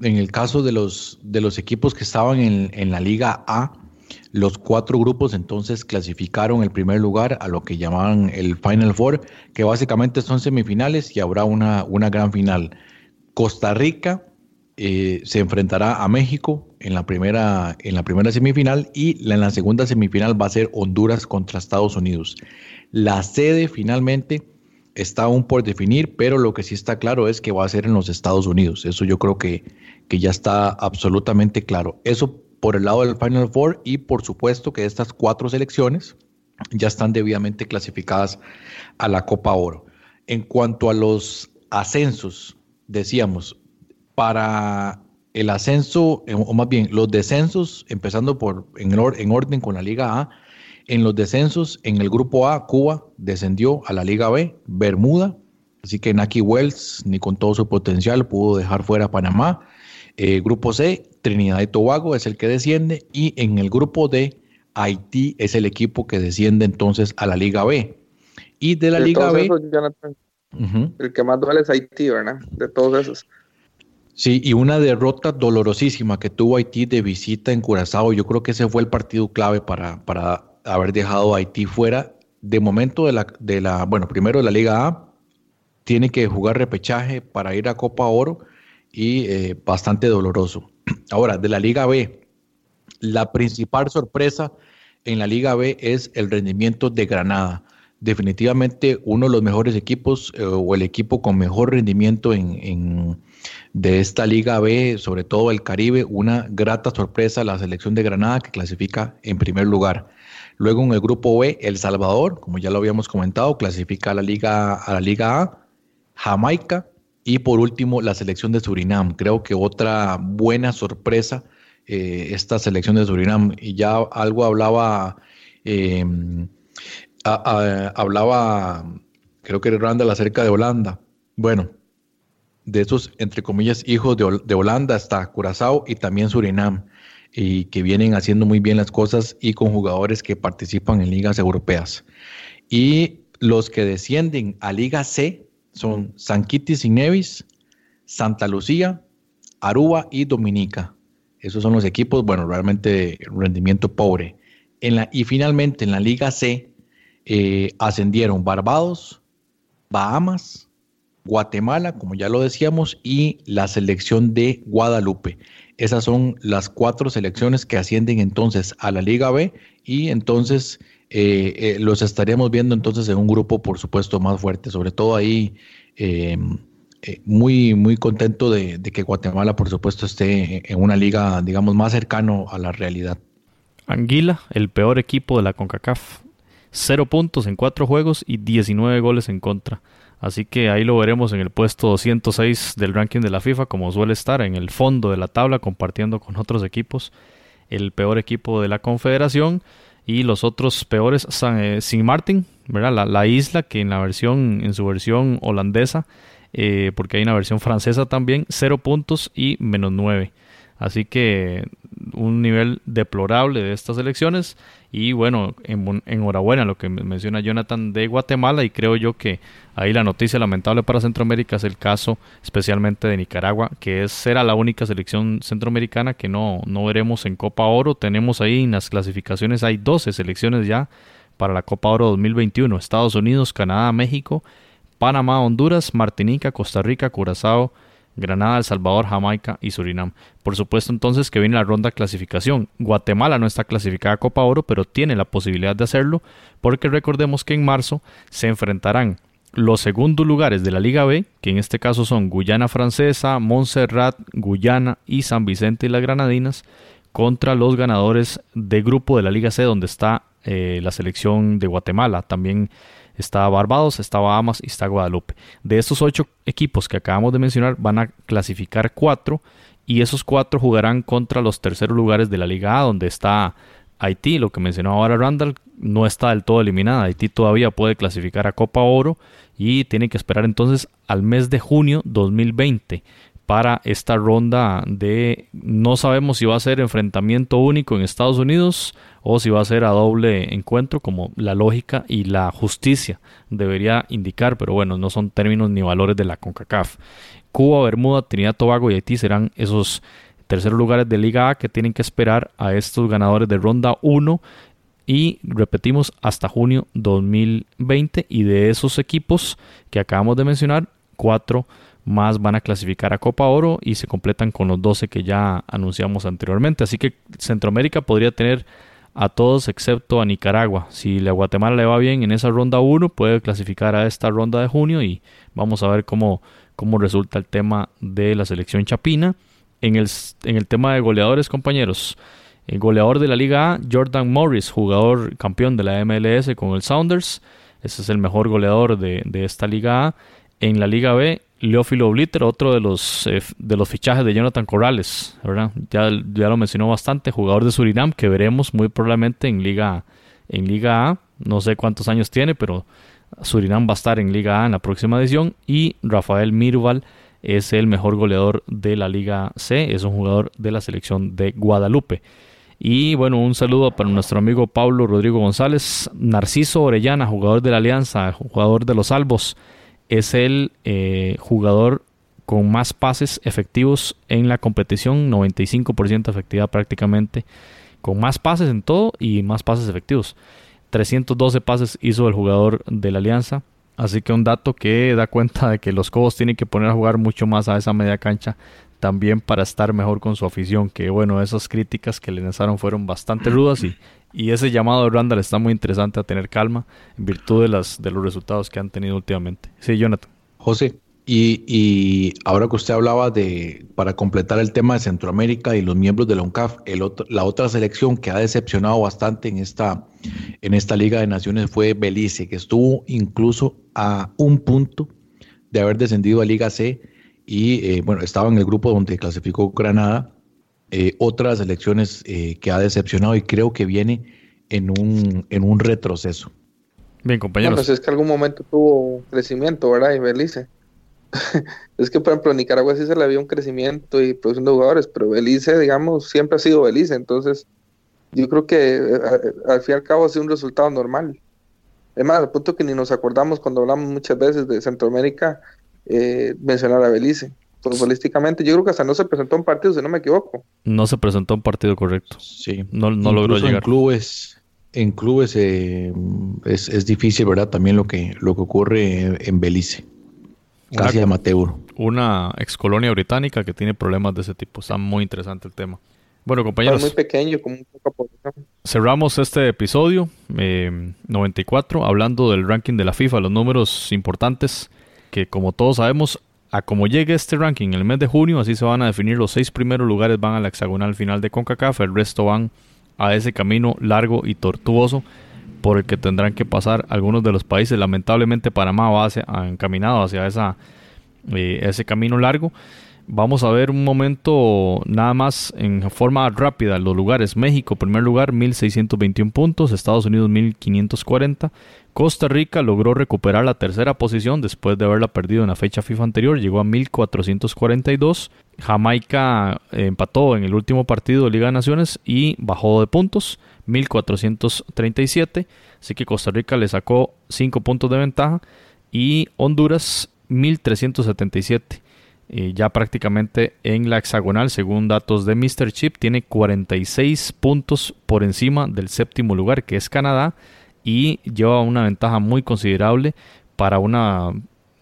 En el caso de los, de los equipos que estaban en, en la Liga A, los cuatro grupos entonces clasificaron el primer lugar a lo que llamaban el Final Four, que básicamente son semifinales y habrá una, una gran final. Costa Rica eh, se enfrentará a México en la, primera, en la primera semifinal y en la segunda semifinal va a ser Honduras contra Estados Unidos. La sede finalmente está aún por definir, pero lo que sí está claro es que va a ser en los Estados Unidos. Eso yo creo que, que ya está absolutamente claro. Eso por el lado del Final Four y por supuesto que estas cuatro selecciones ya están debidamente clasificadas a la Copa Oro. En cuanto a los ascensos, decíamos, para el ascenso, eh, o más bien los descensos, empezando por en, en orden con la Liga A, en los descensos, en el grupo A, Cuba descendió a la Liga B, Bermuda, así que Naki Wells, ni con todo su potencial, pudo dejar fuera a Panamá. Eh, grupo C, Trinidad y Tobago es el que desciende y en el grupo D, Haití es el equipo que desciende entonces a la Liga B. Y de la Liga B... El que más duele es Haití, ¿verdad? De todos esos. Sí, y una derrota dolorosísima que tuvo Haití de visita en Curazao. Yo creo que ese fue el partido clave para, para haber dejado a Haití fuera. De momento de la, de la, bueno, primero de la Liga A, tiene que jugar repechaje para ir a Copa Oro y eh, bastante doloroso. Ahora, de la Liga B, la principal sorpresa en la Liga B es el rendimiento de Granada. Definitivamente uno de los mejores equipos eh, o el equipo con mejor rendimiento en, de esta Liga B, sobre todo el Caribe, una grata sorpresa la selección de Granada que clasifica en primer lugar. Luego en el grupo B, El Salvador, como ya lo habíamos comentado, clasifica a la Liga, a la Liga A. Jamaica y por último, la selección de Surinam. Creo que otra buena sorpresa, eh, esta selección de Surinam. Y ya algo hablaba, em, hablaba, creo que Randall acerca de Holanda. Bueno, de esos, entre comillas, hijos de, de Holanda está Curazao y también Surinam. Y que vienen haciendo muy bien las cosas y con jugadores que participan en ligas europeas. Y los que descienden a Liga C, son San Kitts y Nevis, Santa Lucía, Aruba y Dominica. Esos son los equipos, bueno, realmente rendimiento pobre. En la, y finalmente en la Liga C eh, ascendieron Barbados, Bahamas, Guatemala, como ya lo decíamos, y la selección de Guadalupe. Esas son las cuatro selecciones que ascienden entonces a la Liga B y entonces eh, eh, los estaríamos viendo entonces en un grupo, por supuesto, más fuerte, sobre todo ahí. Eh, muy, muy contento de, que Guatemala, por supuesto, esté en una liga, digamos, más cercano a la realidad. Anguila, el peor equipo de la CONCACAF. Cero puntos en cuatro juegos y 19 goles en contra. Así que ahí lo veremos en el puesto 206 del ranking de la FIFA, como suele estar en el fondo de la tabla, compartiendo con otros equipos. El peor equipo de la Confederación y los otros peores San, eh, Martin, ¿verdad? La, isla que en la versión, en su versión holandesa, eh, porque hay una versión francesa también, 0 puntos y menos 9. Así que un nivel deplorable de estas elecciones. Y bueno, en, enhorabuena lo que menciona Jonathan de Guatemala. Y creo yo que ahí la noticia lamentable para Centroamérica es el caso especialmente de Nicaragua, que es, será la única selección centroamericana que no, no veremos en Copa Oro. Tenemos ahí en las clasificaciones, hay 12 selecciones ya para la Copa Oro 2021. Estados Unidos, Canadá, México, Panamá, Honduras, Martinica, Costa Rica, Curazao. Granada, El Salvador, Jamaica y Surinam. Por supuesto entonces que viene la ronda de clasificación. Guatemala no está clasificada a Copa Oro, pero tiene la posibilidad de hacerlo porque recordemos que en marzo se enfrentarán los segundos lugares de la Liga B, que en este caso son Guyana Francesa, Montserrat, Guyana y San Vicente y las Granadinas, contra los ganadores de grupo de la Liga C, donde está eh, la selección de Guatemala. También está Barbados, está Bahamas y está Guadalupe. De estos ocho equipos que acabamos de mencionar, van a clasificar cuatro y esos cuatro jugarán contra los terceros lugares de la Liga A, donde está Haití, lo que mencionó ahora Randall, no está del todo eliminada. Haití todavía puede clasificar a Copa Oro y tiene que esperar entonces al mes de junio 2020 para esta ronda de no sabemos si va a ser enfrentamiento único en Estados Unidos o si va a ser a doble encuentro como la lógica y la justicia debería indicar, pero bueno, no son términos ni valores de la CONCACAF. Cuba, Bermuda, Trinidad, Tobago y Haití serán esos terceros lugares de Liga A que tienen que esperar a estos ganadores de ronda 1 y repetimos hasta junio 2020 y de esos equipos que acabamos de mencionar, cuatro más van a clasificar a Copa Oro y se completan con los 12 que ya anunciamos anteriormente. Así que Centroamérica podría tener a todos excepto a Nicaragua. Si la Guatemala le va bien en esa ronda 1, puede clasificar a esta ronda de junio y vamos a ver cómo, cómo resulta el tema de la selección chapina. En el, en el tema de goleadores, compañeros, el goleador de la Liga A, Jordan Morris, jugador campeón de la MLS con el Sounders. Ese es el mejor goleador de, de esta Liga A. En la Liga B, Leófilo Obliter, otro de los, eh, de los fichajes de Jonathan Corrales, ¿verdad? Ya, ya lo mencionó bastante, jugador de Surinam, que veremos muy probablemente en Liga, en Liga A. No sé cuántos años tiene, pero Surinam va a estar en Liga A en la próxima edición. Y Rafael Mirval es el mejor goleador de la Liga C, es un jugador de la selección de Guadalupe. Y bueno, un saludo para nuestro amigo Pablo Rodrigo González, Narciso Orellana, jugador de la Alianza, jugador de los Albos, es el eh, jugador con más pases efectivos en la competición, 95% efectividad prácticamente, con más pases en todo y más pases efectivos. 312 pases hizo el jugador de la Alianza, así que un dato que da cuenta de que los Cobos tienen que poner a jugar mucho más a esa media cancha también para estar mejor con su afición, que bueno, esas críticas que le lanzaron fueron bastante rudas y, y ese llamado de Randall está muy interesante a tener calma en virtud de, las, de los resultados que han tenido últimamente. Sí, Jonathan. José, y, y, ahora que usted hablaba de, para completar el tema de Centroamérica y los miembros de la UNCAF, el otro, la otra selección que ha decepcionado bastante en esta, en esta Liga de Naciones fue Belice, que estuvo incluso a un punto de haber descendido a Liga C y eh, bueno, estaba en el grupo donde clasificó Granada. Eh, otras elecciones eh, que ha decepcionado y creo que viene en un, en un retroceso. Bien, compañeros. Bueno, pues es que algún momento tuvo crecimiento, ¿verdad? Y Belice. es que, por ejemplo, en Nicaragua sí se le había un crecimiento y producción de jugadores, pero Belice, digamos, siempre ha sido Belice. Entonces, yo creo que al fin y al cabo ha sido un resultado normal. Es más, al punto que ni nos acordamos cuando hablamos muchas veces de Centroamérica, eh, mencionar a Belice. Futbolísticamente, yo creo que hasta no se presentó un partido, si no me equivoco. No se presentó un partido correcto. Sí. No, no logró llegar. En clubes, en clubes eh, es, es, difícil, ¿verdad? También lo que, lo que ocurre en Belice. Casi una, amateur. Una ex colonia británica que tiene problemas de ese tipo. Está muy interesante el tema. Bueno, compañeros. muy pequeño, como un poco Cerramos este episodio eh, 94 hablando del ranking de la FIFA, los números importantes que como todos sabemos, a como llegue este ranking en el mes de junio, así se van a definir los seis primeros lugares van a la hexagonal final de CONCACAF, el resto van a ese camino largo y tortuoso por el que tendrán que pasar algunos de los países. Lamentablemente Panamá va hacia, encaminado hacia esa, eh, ese camino largo. Vamos a ver un momento nada más en forma rápida los lugares. México, primer lugar, 1621 puntos. Estados Unidos, 1540. Costa Rica logró recuperar la tercera posición después de haberla perdido en la fecha FIFA anterior, llegó a 1442. Jamaica eh, empató en el último partido de Liga de Naciones y bajó de puntos, 1437. Así que Costa Rica le sacó 5 puntos de ventaja y Honduras 1377. Eh, ya prácticamente en la hexagonal, según datos de Mr. Chip, tiene 46 puntos por encima del séptimo lugar, que es Canadá y lleva una ventaja muy considerable para una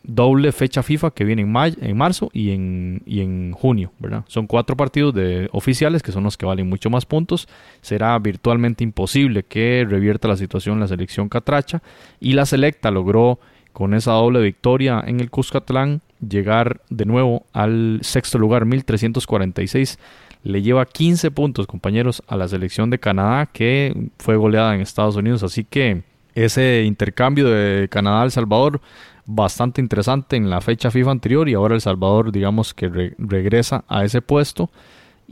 doble fecha FIFA que viene en, en marzo y en, y en junio, ¿verdad? Son cuatro partidos de oficiales que son los que valen mucho más puntos. Será virtualmente imposible que revierta la situación la selección catracha y la selecta logró con esa doble victoria en el Cuscatlán, llegar de nuevo al sexto lugar, 1346. Le lleva 15 puntos, compañeros, a la selección de Canadá, que fue goleada en Estados Unidos. Así que ese intercambio de Canadá El Salvador, bastante interesante en la fecha FIFA anterior. Y ahora El Salvador, digamos que regresa a ese puesto.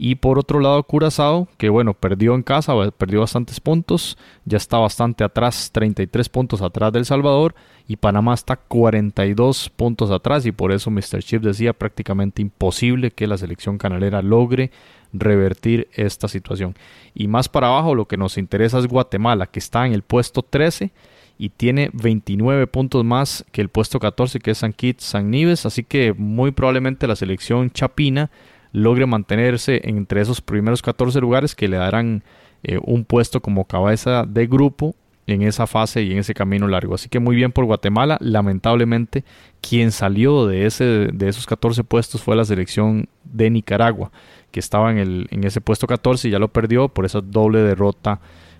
Y por otro lado, Curazao, que bueno, perdió en casa, perdió bastantes puntos, ya está bastante atrás, 33 puntos atrás del Salvador, y Panamá está 42 puntos atrás, y por eso Mr. Chip decía prácticamente imposible que la selección canalera logre revertir esta situación. Y más para abajo, lo que nos interesa es Guatemala, que está en el puesto 13 y tiene 29 puntos más que el puesto 14, que es San Kitts, San Nives, así que muy probablemente la selección chapina logre mantenerse entre esos primeros 14 lugares que le darán eh, un puesto como cabeza de grupo en esa fase y en ese camino largo. Así que muy bien por Guatemala. Lamentablemente, quien salió de, ese, de esos 14 puestos fue la selección de Nicaragua, que estaba en, el, en ese puesto 14 y ya lo perdió por esa doble derrota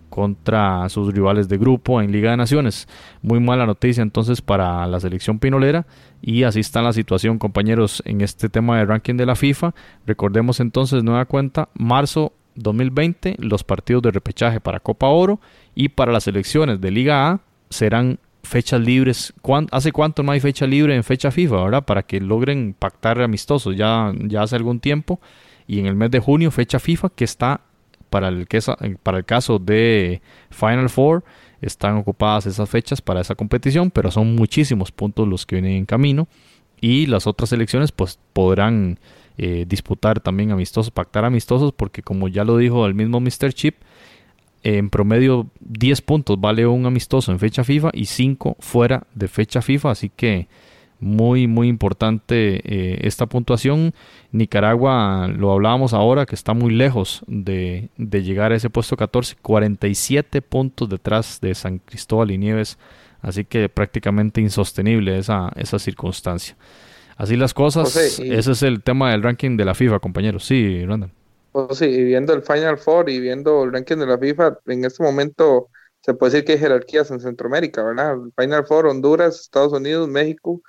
contra sus rivales de grupo en Liga de Naciones. Muy mala noticia entonces para la selección pinolera y así está la situación compañeros en este tema de ranking de la FIFA. Recordemos entonces nueva cuenta, marzo 2020 los partidos de repechaje para Copa Oro y para las selecciones de Liga A serán fechas libres. ¿Hace cuánto no hay fecha libre en fecha FIFA, verdad? Para que logren pactar amistosos ya, ya hace algún tiempo. Y en el mes de junio, fecha FIFA que está para el, para el caso de Final Four están ocupadas esas fechas para esa competición, pero son muchísimos puntos los que vienen en camino y las otras selecciones pues podrán eh, disputar también amistosos, pactar amistosos, porque como ya lo dijo el mismo Mr. Chip, en promedio 10 puntos vale un amistoso en fecha FIFA y 5 fuera de fecha FIFA, así que muy, muy importante eh, esta puntuación. Nicaragua, lo hablábamos ahora, que está muy lejos de, llegar a ese puesto 14, 47 puntos detrás de San Cristóbal y Nieves, así que prácticamente insostenible esa, esa circunstancia. Así las cosas, ese es el tema del ranking de la FIFA, compañeros. Sí, Randall. Pues sí, y viendo el Final Four y viendo el ranking de la FIFA, en este momento se puede decir que hay jerarquías en Centroamérica, ¿verdad? Final Four, Honduras, Estados Unidos, México,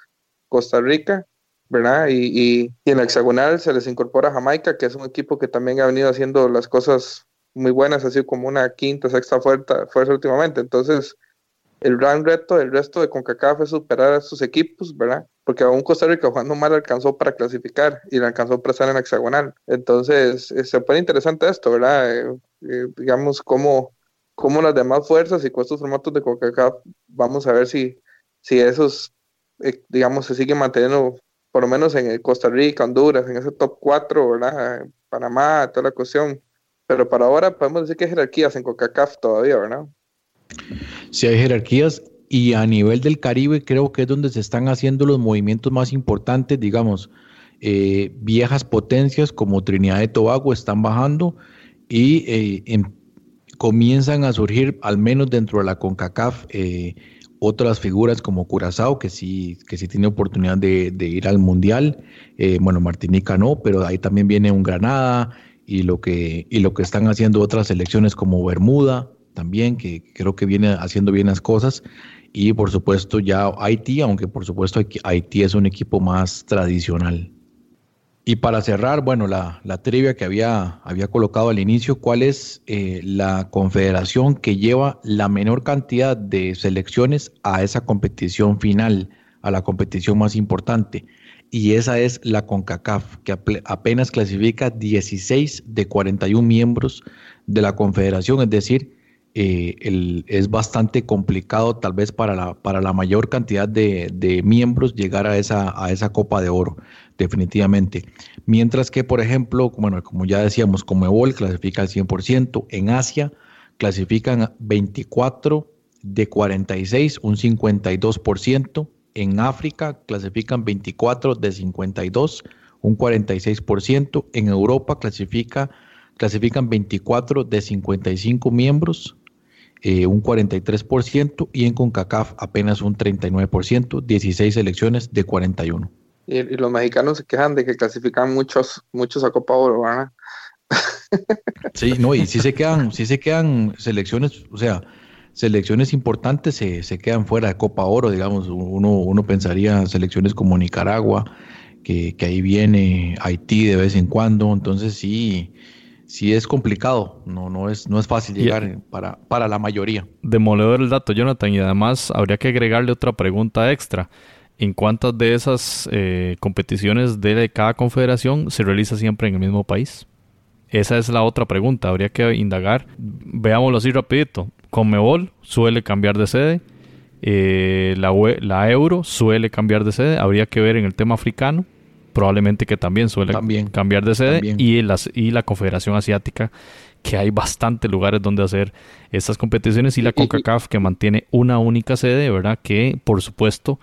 Costa Rica, ¿verdad? Y, en la hexagonal se les incorpora Jamaica, que es un equipo que también ha venido haciendo las cosas muy buenas, así como una quinta, sexta fuerza, fuerza últimamente. Entonces, el gran reto del resto de CONCACAF es superar a estos equipos, ¿verdad? Porque aún Costa Rica jugando mal alcanzó para clasificar y le alcanzó para estar en la hexagonal. Entonces, se pone interesante esto, ¿verdad? Eh, eh, digamos, cómo, cómo las demás fuerzas y con estos formatos de CONCACAF, vamos a ver si, si esos eh, digamos, se sigue manteniendo, por lo menos en Costa Rica, Honduras, en ese top 4, ¿verdad? Panamá, toda la cuestión. Pero para ahora podemos decir que hay jerarquías en CONCACAF todavía, ¿verdad? Sí, hay jerarquías y a nivel del Caribe creo que es donde se están haciendo los movimientos más importantes, digamos, eh, viejas potencias como Trinidad y Tobago están bajando y eh, em, comienzan a surgir, al menos dentro de la CONCACAF, eh, otras figuras como Curazao, que sí, que sí tiene oportunidad de, ir al Mundial. Eh, bueno, Martinica no, pero ahí también viene un Granada y lo que, y lo que están haciendo otras selecciones como Bermuda también, que creo que viene haciendo bien las cosas. Y por supuesto ya Haití, aunque por supuesto Haití es un equipo más tradicional. Y para cerrar, bueno, la, trivia que había, había colocado al inicio, ¿cuál es eh, la confederación que lleva la menor cantidad de selecciones a esa competición final, a la competición más importante? Y esa es la CONCACAF, que apenas clasifica 16 de 41 miembros de la confederación, es decir, eh, es bastante complicado tal vez para la, para la mayor cantidad de, miembros llegar a esa, a esa Copa de Oro definitivamente. Mientras que, por ejemplo, bueno, como ya decíamos, como Ebol clasifica al 100%, en Asia clasifican 24 de 46, un 52%, en África clasifican 24 de 52, un 46%, en Europa clasifica, clasifican 24 de 55 miembros, eh, un 43%, y en CONCACAF apenas un 39%, 16 selecciones de 41. Y, los mexicanos se quejan de que clasifican muchos, muchos a Copa Oro, Sí, no, y sí se quedan, sí se quedan selecciones, o sea, selecciones importantes se, se, quedan fuera de Copa Oro, digamos, uno, uno pensaría selecciones como Nicaragua, que, que, ahí viene Haití de vez en cuando, entonces sí, sí es complicado, no, no, es, no es fácil llegar para, para la mayoría. Demoledor el dato, Jonathan, y además habría que agregarle otra pregunta extra. ¿En cuántas de esas eh, competiciones de cada confederación se realiza siempre en el mismo país? Esa es la otra pregunta, habría que indagar. Veámoslo así rapidito. Conmebol suele cambiar de sede, eh, la, la, Euro suele cambiar de sede, habría que ver en el tema africano, probablemente que también suele cambiar de sede, y, las, y la Confederación Asiática, que hay bastantes lugares donde hacer estas competiciones, y la CONCACAF que mantiene una única sede, ¿verdad? Que por supuesto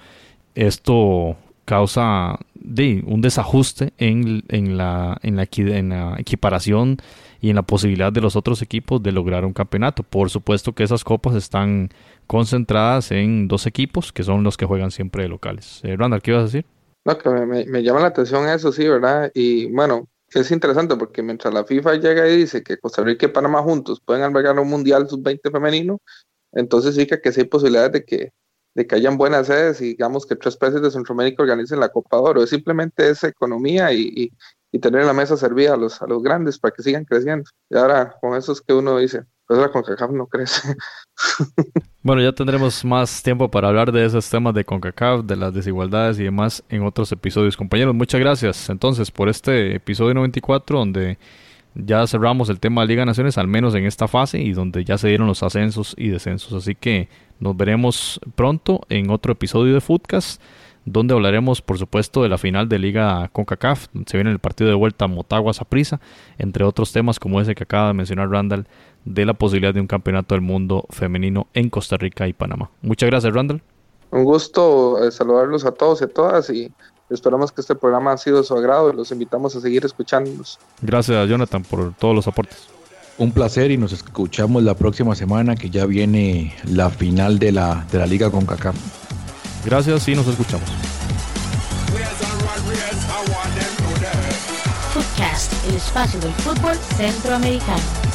esto causa de, un desajuste en, en, la, en, la, en la equiparación y en la posibilidad de los otros equipos de lograr un campeonato. Por supuesto que esas copas están concentradas en dos equipos que son los que juegan siempre de locales. Eh, Randall, ¿qué ibas a decir? No, que me, me, llama la atención eso, sí, ¿verdad? Y bueno, es interesante porque mientras la FIFA llega y dice que Costa Rica y Panamá juntos pueden albergar un Mundial Sub-20 femenino, entonces sí que, sí hay posibilidades de que, de que hayan buenas sedes y digamos que tres países de Centroamérica organicen la Copa de Oro. Es simplemente esa economía y, y tener la mesa servida a los, a los grandes para que sigan creciendo. Y ahora con eso es que uno dice, pues la CONCACAF no crece. bueno, ya tendremos más tiempo para hablar de esos temas de CONCACAF, de las desigualdades y demás en otros episodios. Compañeros, muchas gracias entonces por este episodio 94 donde ya cerramos el tema de Liga Naciones, al menos en esta fase, y donde ya se dieron los ascensos y descensos. Así que nos veremos pronto en otro episodio de Footcast donde hablaremos, por supuesto, de la final de Liga CONCACAF. Se viene el partido de vuelta Motaguas a prisa, entre otros temas como ese que acaba de mencionar Randall, de la posibilidad de un campeonato del mundo femenino en Costa Rica y Panamá. Muchas gracias, Randall. Un gusto eh, saludarlos a todos y a todas y esperamos que este programa ha sido de su agrado y los invitamos a seguir escuchándonos. Gracias, Jonathan, por todos los aportes. Un placer y nos escuchamos la próxima semana que ya viene la final de la, de la Liga CONCACAF. Gracias y nos escuchamos. Footcast, el espacio del fútbol centroamericano.